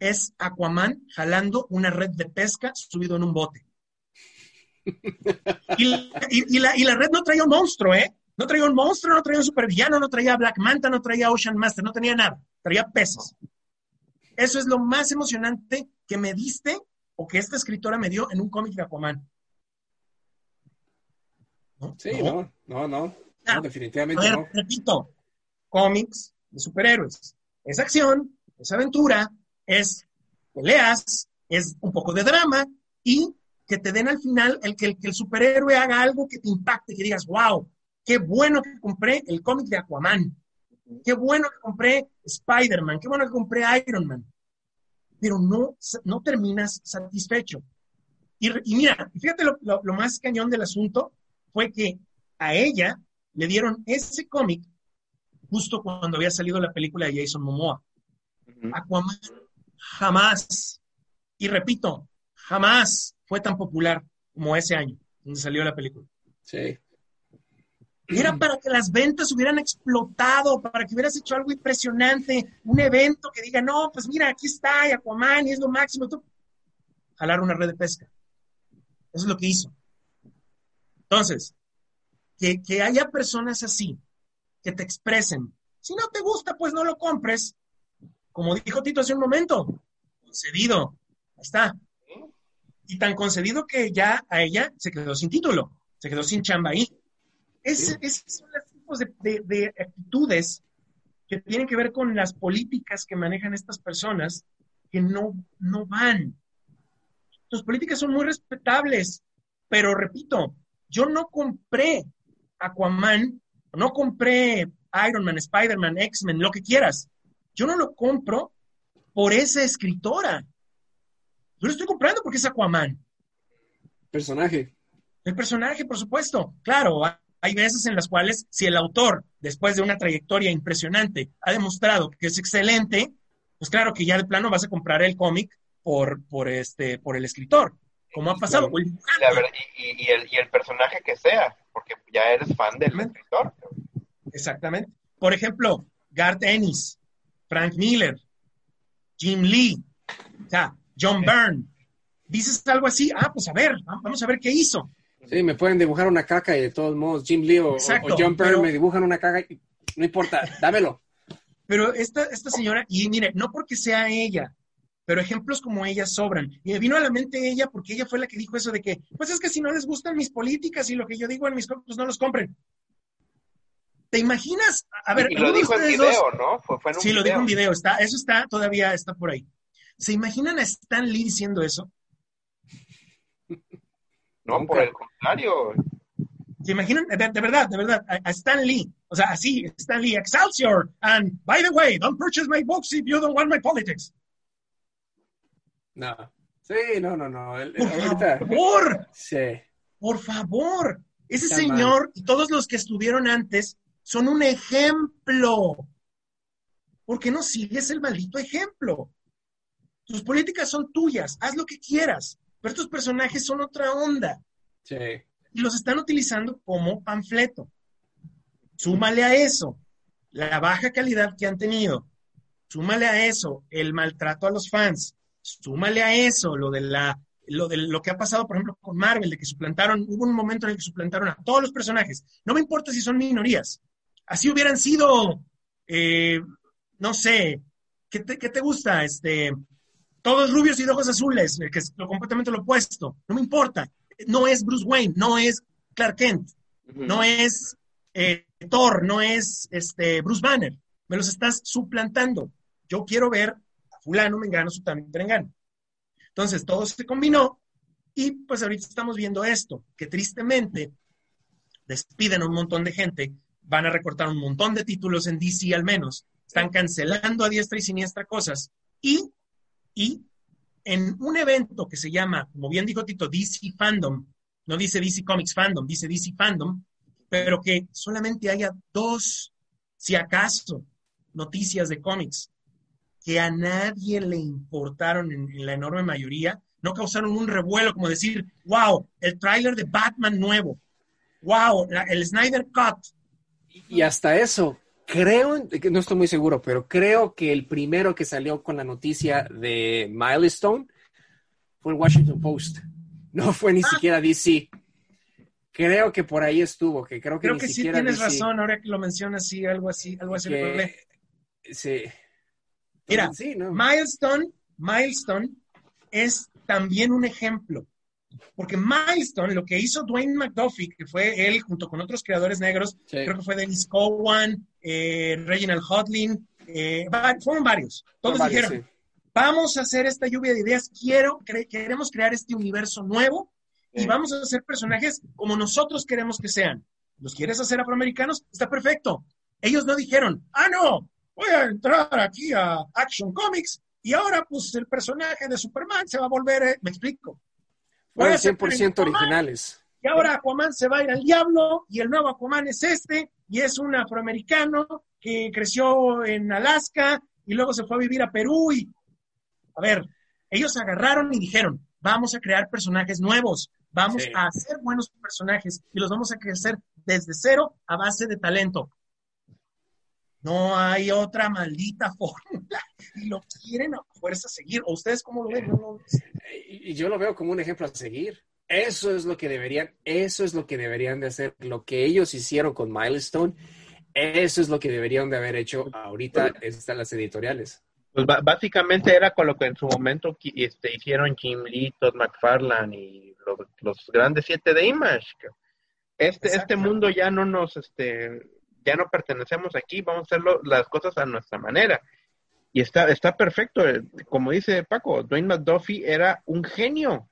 es Aquaman jalando una red de pesca subido en un bote. Y, y- y la, y la red no traía un monstruo, ¿eh? No traía un monstruo, no traía un supervillano, no traía Black Manta, no traía Ocean Master, no tenía nada. Traía peces. Eso es lo más emocionante que me diste o que esta escritora me dio en un cómic de Aquaman. ¿No? Sí, No. no, no, no. Ah, A definitivamente ver, no. repito, cómics de superhéroes. Es acción, es aventura, es peleas, es un poco de drama y que te den al final el que, el que el superhéroe haga algo que te impacte, que digas, wow, qué bueno que compré el cómic de Aquaman, qué bueno que compré Spider-Man, qué bueno que compré Iron Man. Pero no, no terminas satisfecho. Y, y mira, fíjate lo, lo- lo más cañón del asunto fue que a ella le dieron ese cómic justo cuando había salido la película de Jason Momoa. Aquaman jamás, y repito, jamás fue tan popular como ese año, donde salió la película. Sí. Era para que las ventas hubieran explotado, para que hubieras hecho algo impresionante, un evento que diga, no, pues mira, aquí está y Aquaman y es lo máximo. Tú, jalar una red de pesca. Eso es lo que hizo. Entonces, que, que haya personas así, que te expresen. Si no te gusta, pues no lo compres. Como dijo Tito hace un momento, concedido. Ahí está. Y tan concedido que ya a ella se quedó sin título, se quedó sin chamba ahí. Ese- Esos son los tipos de, de- de actitudes que tienen que ver con las políticas que manejan estas personas que no, no van. Sus políticas son muy respetables, pero repito, yo no compré Aquaman, no compré Iron Man, Spider-Man, X-Men, lo que quieras. Yo no lo compro por esa escritora. Yo lo estoy comprando porque es Aquaman. Personaje. El personaje, por supuesto. Claro, ha- hay veces en las cuales si el autor, después de una trayectoria impresionante, ha demostrado que es excelente, pues claro que ya de plano vas a comprar el cómic por, por, este, por el escritor, como ha pasado. El. La verdad, y, y- y el, y el personaje que sea, porque ya eres fan del escritor. Exactamente. Por ejemplo, Garth Ennis, Frank Miller, Jim Lee, o sea, John Byrne. Dices algo así, ah, pues a ver, vamos a ver qué hizo. Sí, me pueden dibujar una caca y de todos modos Jim Lee o, o- Exacto, o John Byrne pero- me dibujan una caca y no importa, dámelo. Pero esta, esta señora, y mire, no porque sea ella, pero ejemplos como ella sobran. Y me vino a la mente ella porque ella fue la que dijo eso de que, pues es que si no les gustan mis políticas y lo que yo digo en mis pues no los compren. ¿Te imaginas? A ver, y lo ¿alguno de dijo en video, dos- ¿no? Fue, fue en un Sí, lo dijo en video, está, eso está, todavía está por ahí. ¿Se imaginan a Stan Lee diciendo eso? No, Nunca. por el contrario. ¿Se imaginan? De, de verdad, de verdad, a, a Stan Lee. O sea, así, Stan Lee, Excelsior. And by the way, don't purchase my books if you don't want my politics. No. Sí, no, no, no. El- el- Por ahorita. favor, Sí. por favor. Ese Está señor y todos los que estuvieron antes son un ejemplo. ¿Por qué no sigues el maldito ejemplo? Tus políticas son tuyas, haz lo que quieras, pero estos personajes son otra onda. Sí. y los están utilizando como panfleto. Súmale a eso la baja calidad que han tenido, súmale a eso el maltrato a los fans, súmale a eso lo de la lo de lo que ha pasado, por ejemplo, con Marvel, de que suplantaron, hubo un momento en el que suplantaron a todos los personajes. No me importa si son minorías. Así hubieran sido, eh, no sé, ¿qué te, qué te gusta? Este, todos rubios y de ojos azules, que es lo completamente lo opuesto. No me importa. No es Bruce Wayne, no es Clark Kent, no es eh, Thor, no es este, Bruce Banner. Me los estás suplantando. Yo quiero ver a fulano, mengano, sutano y perengano. Entonces, todo se combinó y pues ahorita estamos viendo esto, que tristemente despiden a un montón de gente, van a recortar un montón de títulos en DC al menos, están cancelando a diestra y siniestra cosas. Y, y en un evento que se llama, como bien dijo Tito, DC Fandom, no dice DC Comics Fandom, dice DC Fandom, pero que solamente haya dos, si acaso, noticias de cómics que a nadie le importaron en, la enorme mayoría, no causaron un revuelo como decir, wow, el tráiler de Batman nuevo, wow, el Snyder Cut. Y hasta eso, creo, no estoy muy seguro, pero creo que el primero que salió con la noticia de Milestone fue el Washington Post. No fue ni ah. siquiera DC. Creo que por ahí estuvo, que creo que creo que sí tienes razón, ahora que lo mencionas, sí, algo así, algo así. sí. Mira, Milestone, Milestone es también un ejemplo. Porque Milestone, lo que hizo Dwayne McDuffie, que fue él junto con otros creadores negros, creo que fue Dennis Cowan, eh, Reginald Hodlin, eh, fueron varios. Todos dijeron, vamos a hacer esta lluvia de ideas, quiero, queremos crear este universo nuevo y vamos a hacer personajes como nosotros queremos que sean. ¿Los quieres hacer afroamericanos? Está perfecto. Ellos no dijeron, ah, no, voy a entrar aquí a Action Comics y ahora pues el personaje de Superman se va a volver, eh, me explico. Fueron 100% originales. Y ahora Aquaman se va a ir al diablo y el nuevo Aquaman es este y es un afroamericano que creció en Alaska y luego se fue a vivir a Perú y a ver, ellos agarraron y dijeron, vamos a crear personajes nuevos, vamos a hacer buenos personajes y los vamos a crecer desde cero a base de talento. No hay otra maldita fórmula y lo quieren a fuerza seguir. ¿O ustedes cómo lo ven? Y yo lo veo como un ejemplo a seguir. Eso es lo que deberían, eso es lo que deberían de hacer. Lo que ellos hicieron con Milestone, eso es lo que deberían de haber hecho ahorita están las editoriales. Pues básicamente era con lo que en su momento este, hicieron Jim Lee, Todd McFarlane y los, grandes siete de Image. Este, este mundo ya no nos, este, ya no pertenecemos aquí, vamos a hacer las cosas a nuestra manera. Y está, está perfecto. Eh, como dice Paco, Dwayne McDuffie era un genio.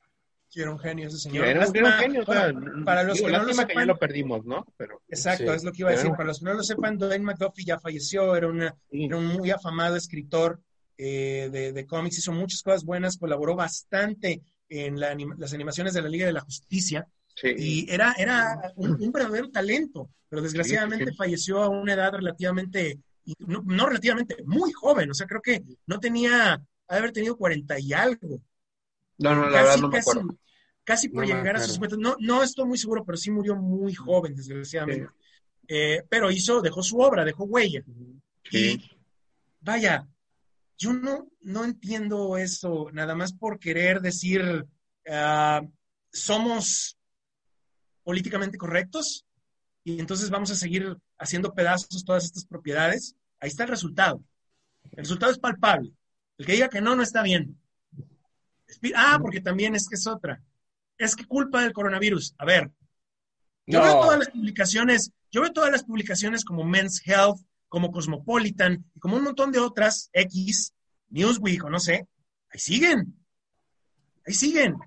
Sí, era un genio ese señor. Era, un genio. para, los que no lo sepan, lo perdimos, ¿no? Pero, exacto, es lo que iba a decir. Para los que no lo sepan, Dwayne McDuffie ya falleció, era, un muy afamado escritor eh, de, cómics, hizo muchas cosas buenas, colaboró bastante en las animaciones de la Liga de la Justicia. Y era, era un, verdadero talento, pero desgraciadamente falleció a una edad relativamente, no, relativamente, muy joven. O sea, creo que no tenía, haber tenido 40 y algo. No, no, la casi, verdad no me acuerdo. Casi, por llegar a sus 50. No, no estoy muy seguro, pero sí murió muy joven, desgraciadamente. Eh, pero hizo, dejó su obra, dejó huella. Y vaya, yo no, no entiendo eso, nada más por querer decir, ah, somos políticamente correctos y entonces vamos a seguir haciendo pedazos todas estas propiedades. Ahí está el resultado. El resultado es palpable. El que diga que no, no está bien. Ah, porque también es que es otra. Es que culpa del coronavirus. A ver, yo veo todas las publicaciones, yo veo todas las publicaciones como Men's Health, como Cosmopolitan y como un montón de otras, X, Newsweek o no sé, ahí siguen. Ahí siguen.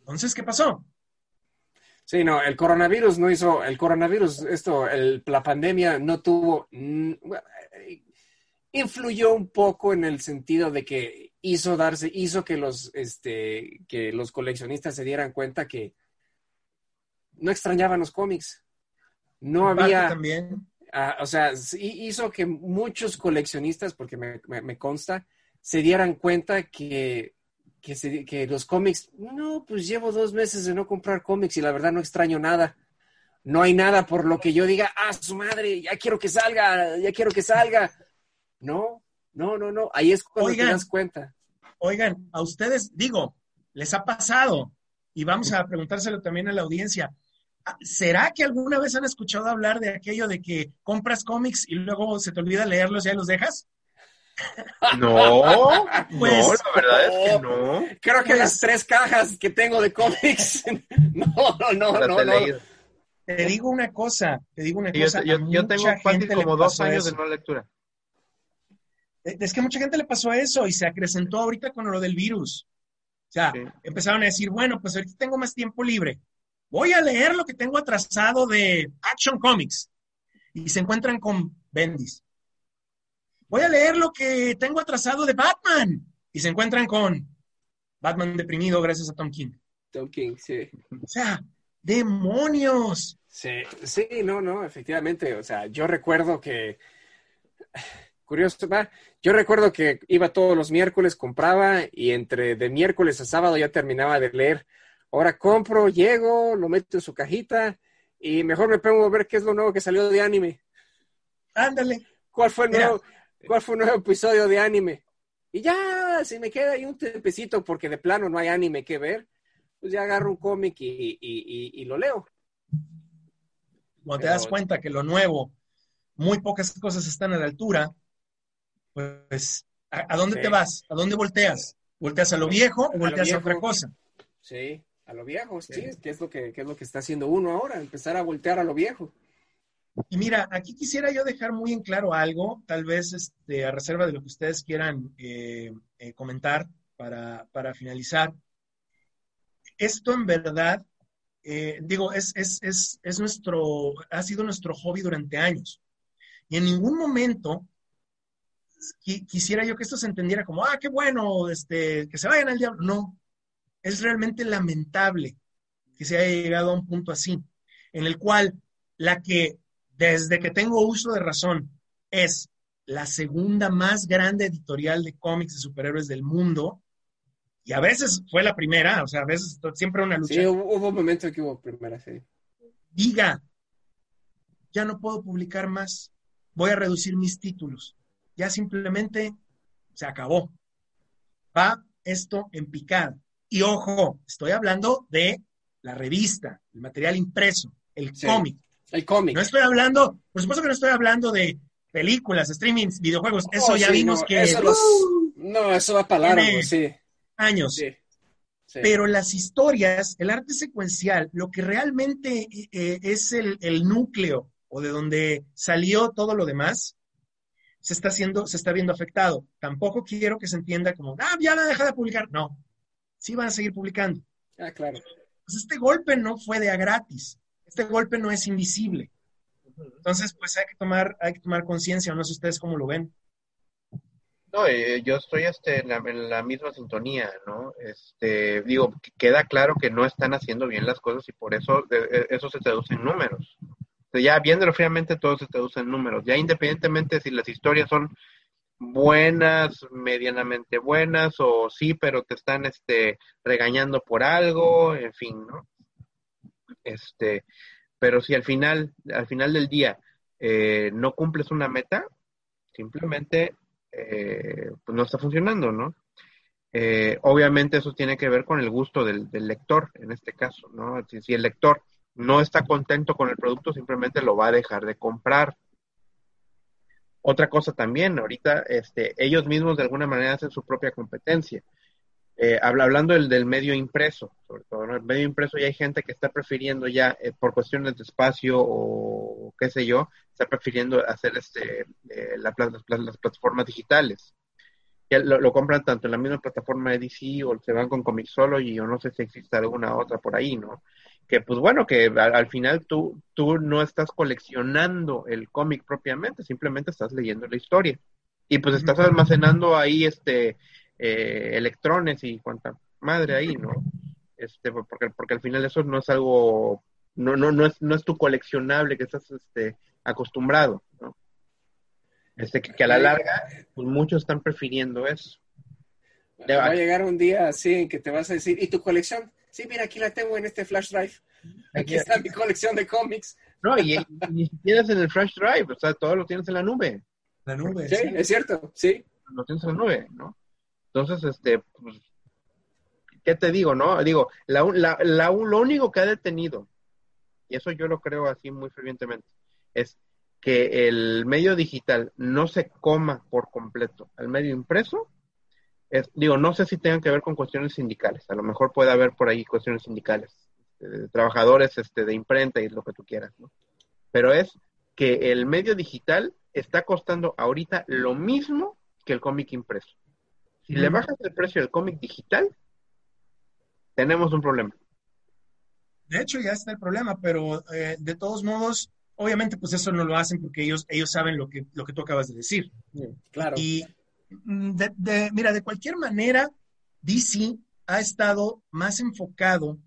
Entonces, ¿qué pasó? Sí, no, el coronavirus no hizo, el coronavirus, esto, el, la pandemia no tuvo, mm, influyó un poco en el sentido de que hizo darse, hizo que los, este, que los coleccionistas se dieran cuenta que no extrañaban los cómics. No había. También. Ah, o sea, hizo que muchos coleccionistas, porque me consta, se dieran cuenta que que, los cómics, no, pues llevo dos meses de no comprar cómics y la verdad no extraño nada. No hay nada por lo que yo diga, ah, su madre, ya quiero que salga, ya quiero que salga. No, no, no, no. Ahí es cuando te das cuenta. Oigan, a ustedes, digo, les ha pasado, y vamos a preguntárselo también a la audiencia. ¿Será que alguna vez han escuchado hablar de aquello de que compras cómics y luego se te olvida leerlos y ya los dejas? No, Pues, no, la verdad es que no. Creo que las tres cajas que tengo de cómics. no, no, Las no, he no. Te digo una cosa, te digo una Yo, cosa. yo- a yo tengo mucha fácil como dos años de no lectura. Es que a mucha gente le pasó eso y se acrecentó ahorita con lo del virus. O sea, Sí. empezaron a decir, bueno, pues ahorita tengo más tiempo libre. Voy a leer lo que tengo atrasado de Action Comics. Y se encuentran con Bendis. Voy a leer lo que tengo atrasado de Batman. Y se encuentran con Batman deprimido gracias a Tom King. Tom King, sí. O sea, demonios. Sí, sí, no, no, efectivamente. O sea, yo recuerdo que. Curioso, ¿va? Yo recuerdo que iba todos los miércoles, compraba y entre de miércoles a sábado ya terminaba de leer. Ahora compro, llego, lo meto en su cajita y mejor me pongo a ver qué es lo nuevo que salió de anime. Ándale. ¿Cuál fue el Mira. Cuál fue el nuevo episodio de anime? Y ya, si me queda ahí un tempecito porque de plano no hay anime que ver, pues ya agarro un cómic y, y- y- y lo leo. Cuando te das cuenta que lo nuevo, muy pocas cosas están a la altura, pues, ¿a, a dónde Sí. te vas? ¿A dónde volteas? ¿Volteas a lo viejo o volteas a, viejo. otra cosa? Sí, a lo viejo, sí, ¿qué es lo que, qué es lo que está haciendo uno ahora? Empezar a voltear a lo viejo. Y mira, aquí quisiera yo dejar muy en claro algo, tal vez este, a reserva de lo que ustedes quieran eh, eh, comentar para, para finalizar. Esto en verdad, eh, digo, es, es, es, es nuestro, ha sido nuestro hobby durante años. Y en ningún momento qui- quisiera yo que esto se entendiera como, ah, qué bueno, este, que se vayan al diablo. No, es realmente lamentable que se haya llegado a un punto así, en el cual la que desde que tengo uso de razón es la segunda más grande editorial de cómics de superhéroes del mundo, y a veces fue la primera, o sea, a veces siempre una lucha, Sí, hubo, un momento que hubo primera serie. diga, ya no puedo publicar más, voy a reducir mis títulos, ya simplemente se acabó. Va esto en picada. Y ojo, estoy hablando de la revista, el material impreso, el Sí. cómic. El cómic. No estoy hablando, por supuesto que no estoy hablando de películas, streamings, videojuegos, eso Oh, ya sí, vimos no, que eso los- ¡uh! No, eso va para largo, sí. años. sí, sí. Pero las historias, el arte secuencial, lo que realmente eh, es el, el núcleo o de donde salió todo lo demás, se está haciendo, se está viendo afectado. Tampoco quiero que se entienda como, ah, ya la deja de publicar. No, sí van a seguir publicando. Ah, claro. Pues este golpe no fue de a gratis. Este golpe no es invisible. Entonces, pues hay que tomar, hay que tomar conciencia, no sé ustedes cómo lo ven. No, eh, yo estoy este, en, la, en la misma sintonía, ¿no? Este, digo, que queda claro que no están haciendo bien las cosas y por eso de- eh, eso se traduce en números. O sea, ya viéndolo fríamente, todo se traduce en números. Ya independientemente si las historias son buenas, medianamente buenas, o sí, pero te están este, regañando por algo, en fin, ¿no? Este, pero si al final, al final del día eh, no cumples una meta, simplemente eh, pues no está funcionando, ¿no? Eh, obviamente eso tiene que ver con el gusto del, lector, en este caso, ¿no? Si, si el lector no está contento con el producto, simplemente lo va a dejar de comprar. Otra cosa también, ahorita este, ellos mismos de alguna manera hacen su propia competencia. Eh, habla, hablando del, del medio impreso, sobre todo, ¿no? El medio impreso ya hay gente que está prefiriendo ya, eh, por cuestiones de espacio o qué sé yo, está prefiriendo hacer este, eh, la, las, pla- las plataformas digitales. Ya lo, lo compran tanto en la misma plataforma de DC o se van con Comixology o no sé si existe alguna otra por ahí, ¿no? Que pues bueno, que al, al final tú, tú no estás coleccionando el cómic propiamente, simplemente estás leyendo la historia. Y pues estás almacenando ahí este eh, electrones y cuanta madre ahí, ¿no? Este, porque, porque al final eso no es algo, no, no, no es, no es tu coleccionable que estás este, acostumbrado, ¿no? Este, que, que a la larga, pues muchos están prefiriendo eso. Va a llegar un día así en que te vas a decir, ¿y tu colección? Sí, mira, aquí la tengo en este flash drive. Aquí está mi colección de cómics. No, y, y ni siquiera es en el flash drive, o sea, todo lo tienes en la nube, La nube. Sí, sí. es cierto, sí. lo tienes en la nube, ¿no? Entonces, este, pues, ¿qué te digo, no? Digo, la, la, la- lo único que ha detenido, y eso yo lo creo así muy fervientemente, es que el medio digital no se coma por completo al medio impreso, es, digo, no sé si tengan que ver con cuestiones sindicales, a lo mejor puede haber por ahí cuestiones sindicales, de trabajadores este, de imprenta y lo que tú quieras, ¿no? Pero es que el medio digital está costando ahorita lo mismo que el cómic impreso. Si le bajas el precio del cómic digital, tenemos un problema. De hecho, ya está el problema, pero eh, de todos modos, obviamente, pues eso no lo hacen porque ellos, ellos saben lo que, lo que tú acabas de decir. Claro. Y mm, de, mira, de cualquier manera, DC ha estado más enfocado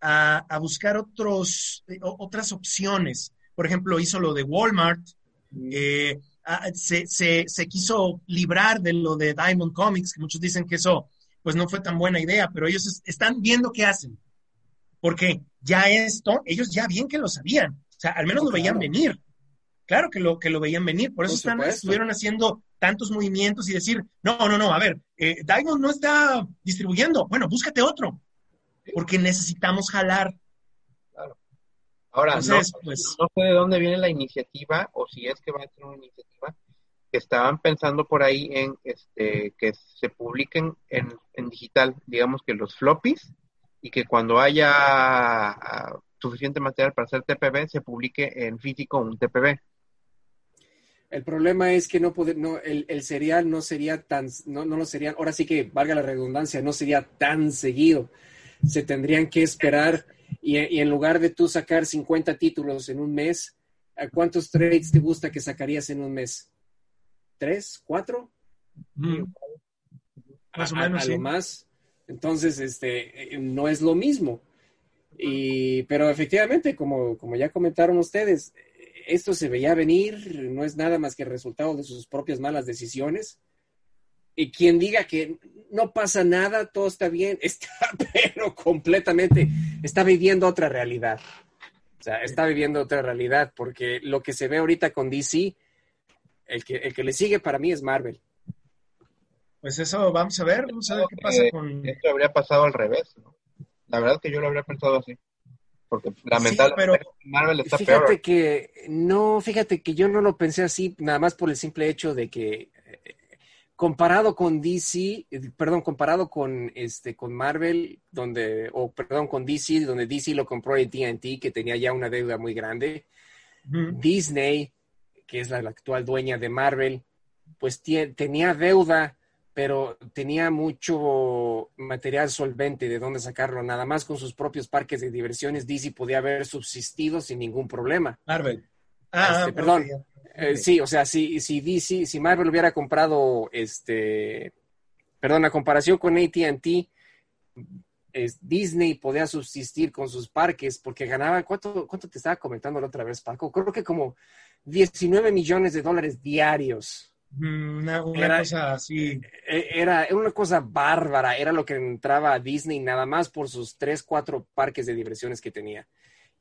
a, buscar otros, eh, otras opciones. Por ejemplo, hizo lo de Walmart, eh, se, se, quiso librar de lo de Diamond Comics, que muchos dicen que eso pues no fue tan buena idea, pero ellos están viendo qué hacen. Porque ya esto, ellos ya bien que lo sabían. O sea, al menos lo veían venir. Claro que lo, que lo veían venir. Por eso están, estuvieron haciendo tantos movimientos y decir, no, no, no, a ver, eh, Diamond no está distribuyendo. Bueno, búscate otro. Porque necesitamos jalar. Ahora, no, pues no sé de dónde viene la iniciativa o si es que va a ser una iniciativa que estaban pensando por ahí en este que se publiquen en, en digital, digamos que los floppies, y que cuando haya ah, suficiente material para hacer TPB, se publique en físico un TPB. El problema es que no, puede, no el, el, serial no sería tan, no, no lo sería, ahora sí que valga la redundancia, no sería tan seguido. Se tendrían que esperar y, y en lugar de tú sacar 50 títulos en un mes, ¿cuántos trades te gusta que sacarías en un mes? tres, cuatro. Mm. Más o menos. A, lo más. Entonces, este, eh, no es lo mismo. Y, pero efectivamente, como, como ya comentaron ustedes, esto se veía venir, no es nada más que el resultado de sus propias malas decisiones. Y quien diga que no pasa nada, todo está bien, está, pero completamente, está viviendo otra realidad. O sea, está viviendo otra realidad, porque lo que se ve ahorita con DC el que, el que le sigue para mí es Marvel. Pues eso, vamos a ver, vamos a ver qué pasa con... Esto habría pasado al revés, ¿no? La verdad es que yo lo habría pensado así. Porque lamentablemente Marvel está fíjate que, no, fíjate que yo no lo pensé así, nada más por el simple hecho de que eh, comparado con DC, perdón, comparado con este con Marvel, donde, o perdón, con DC, donde DC lo compró AT&T, que tenía ya una deuda muy grande, Disney que es la, actual dueña de Marvel, pues tenía deuda, pero tenía mucho material solvente de dónde sacarlo. Nada más con sus propios parques de diversiones, DC podía haber subsistido sin ningún problema. Marvel. Ah, este, perdón. Eh, sí, o sea, si, si DC, si Marvel hubiera comprado este, perdón, a comparación con ATT, Disney podía subsistir con sus parques porque ganaba, ¿cuánto, ¿cuánto te estaba comentando la otra vez, Paco? Creo que como 19 millones de dólares diarios. Mm, una, era, cosa así. E, era, una cosa bárbara, era lo que entraba a Disney nada más por sus tres, cuatro parques de diversiones que tenía.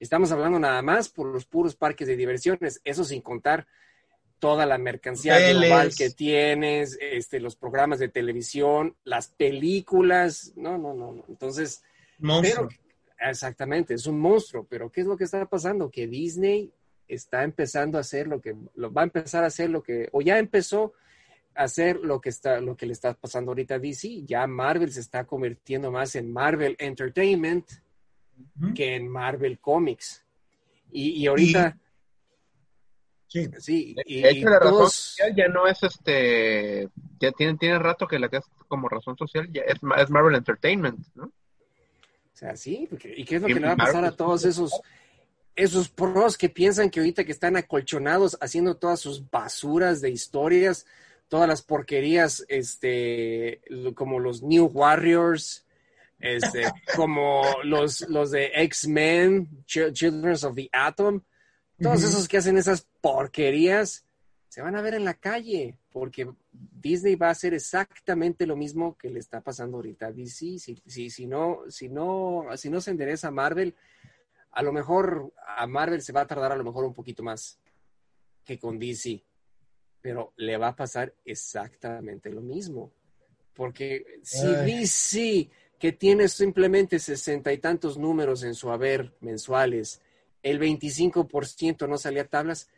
Estamos hablando nada más por los puros parques de diversiones, eso sin contar toda la mercancía global que tienes, este, los programas de televisión, las películas, no, no, no, entonces... Monstruo. exactamente, es un monstruo, pero ¿qué es lo que está pasando? Que Disney está empezando a hacer lo que lo, va a empezar a hacer lo que o ya empezó a hacer lo que está lo que le está pasando ahorita a DC ya Marvel se está convirtiendo más en Marvel Entertainment que en Marvel Comics. Y, ahorita sí, sí y, la razón social ya no es este ya tiene tiene rato que la que es como razón social ya es, es Marvel Entertainment no o sea, sí, ¿y qué es lo que le va a pasar a todos esos esos pros que piensan que ahorita que están acolchonados haciendo todas sus basuras de historias, todas las porquerías, este, como los New Warriors, este, como los, los de X-Men, Children of the Atom, todos esos que hacen esas porquerías, se van a ver en la calle, porque Disney va a hacer exactamente lo mismo que le está pasando ahorita a DC. Si, si, si, no, si, no, si no se endereza Marvel, a lo mejor a Marvel se va a tardar a lo mejor un poquito más que con DC, pero le va a pasar exactamente lo mismo. Porque si DC, que tiene simplemente sesenta y tantos números en su haber mensuales, el 25% no salía tablas,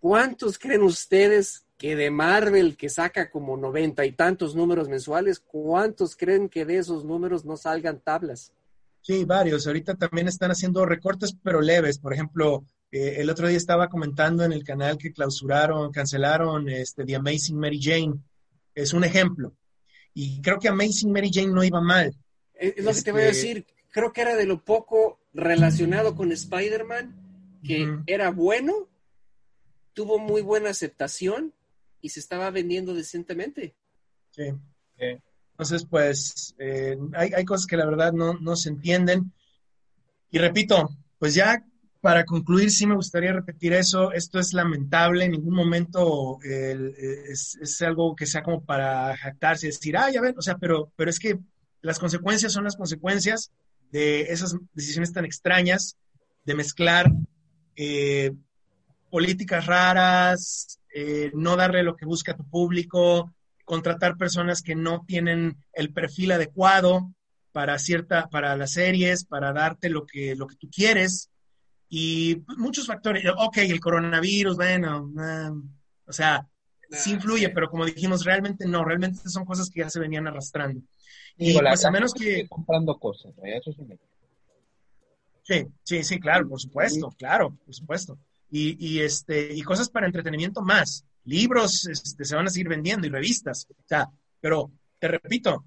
¿cuántos creen ustedes que de Marvel, que saca como noventa y tantos números mensuales, cuántos creen que de esos números no salgan tablas? Sí, varios. Ahorita también están haciendo recortes, pero leves. Por ejemplo, eh, el otro día estaba comentando en el canal que clausuraron, cancelaron este, The Amazing Mary Jane. Es un ejemplo. Y creo que Amazing Mary Jane no iba mal. Es lo que te voy a este, decir. Creo que era de lo poco relacionado con Spider-Man, que era bueno, tuvo muy buena aceptación y se estaba vendiendo decentemente. Sí. Entonces, pues, eh, hay, hay, cosas que la verdad no, no se entienden. Y repito, pues ya para concluir, sí me gustaría repetir eso. Esto es lamentable. En ningún momento es, algo que sea como para jactarse y decir, ah, ya ven, o sea, pero, pero es que las consecuencias son las consecuencias de esas decisiones tan extrañas de mezclar eh, políticas raras, eh, no darle lo que busca tu público, contratar personas que no tienen el perfil adecuado para cierta, para las series, para darte lo que, lo que tú quieres. Y muchos factores, ok, el coronavirus, bueno, o sea, sí influye, pero como dijimos, realmente no, realmente son cosas que ya se venían arrastrando. Y pues a menos que... Comprando cosas, eso es un Sí, sí, sí, claro, por supuesto, claro, por supuesto. Y, y, este, y cosas para entretenimiento más. Libros este, se van a seguir vendiendo y revistas. O sea, pero te repito,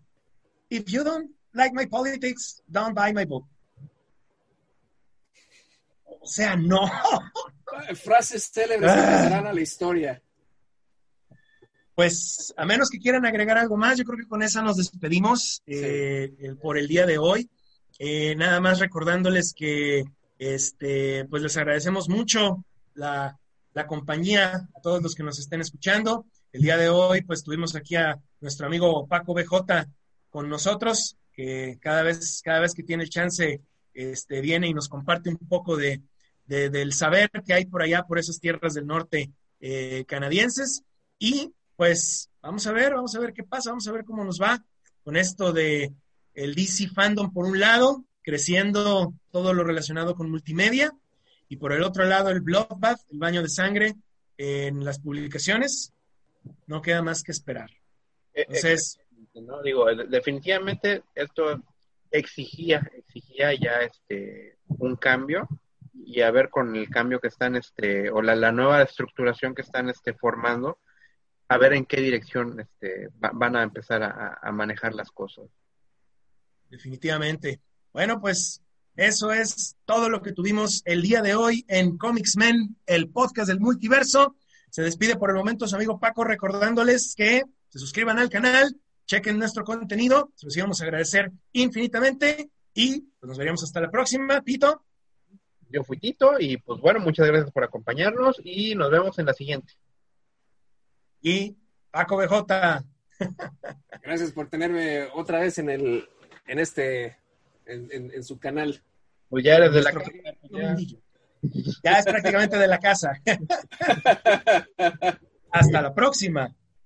if you don't like my politics, don't buy my book. O sea, no. Frases célebres que pasarán a la historia. Pues a menos que quieran agregar algo más, yo creo que con esa nos despedimos eh, por el día de hoy. Eh, nada más recordándoles que este, pues les agradecemos mucho la, la, compañía, a todos los que nos estén escuchando. El día de hoy, pues tuvimos aquí a nuestro amigo Paco BJ con nosotros, que cada vez, cada vez que tiene el chance, este, viene y nos comparte un poco de, del saber que hay por allá, por esas tierras del norte eh, canadienses. Y pues vamos a ver, vamos a ver qué pasa, vamos a ver cómo nos va con esto de el DC Fandom por un lado, creciendo todo lo relacionado con multimedia, y por el otro lado el Bloodbath, el baño de sangre en las publicaciones. No queda más que esperar. Eh, Entonces, no digo, definitivamente esto exigía, exigía ya este un cambio y a ver con el cambio que están, este, o la, nueva estructuración que están este, formando, a ver en qué dirección este, van a empezar a, manejar las cosas. Definitivamente. Bueno, pues eso es todo lo que tuvimos el día de hoy en Comics Men, el podcast del multiverso. Se despide por el momento su amigo Paco recordándoles que se suscriban al canal, chequen nuestro contenido, se los íbamos a agradecer infinitamente y pues, nos veríamos hasta la próxima. Tito. Yo fui Tito y pues bueno, muchas gracias por acompañarnos y nos vemos en la siguiente. Y Paco BJ. Gracias por tenerme otra vez en el, en este, en, su canal. Pues ya eres de la casa. Ya. ya es prácticamente de la casa. Hasta la próxima.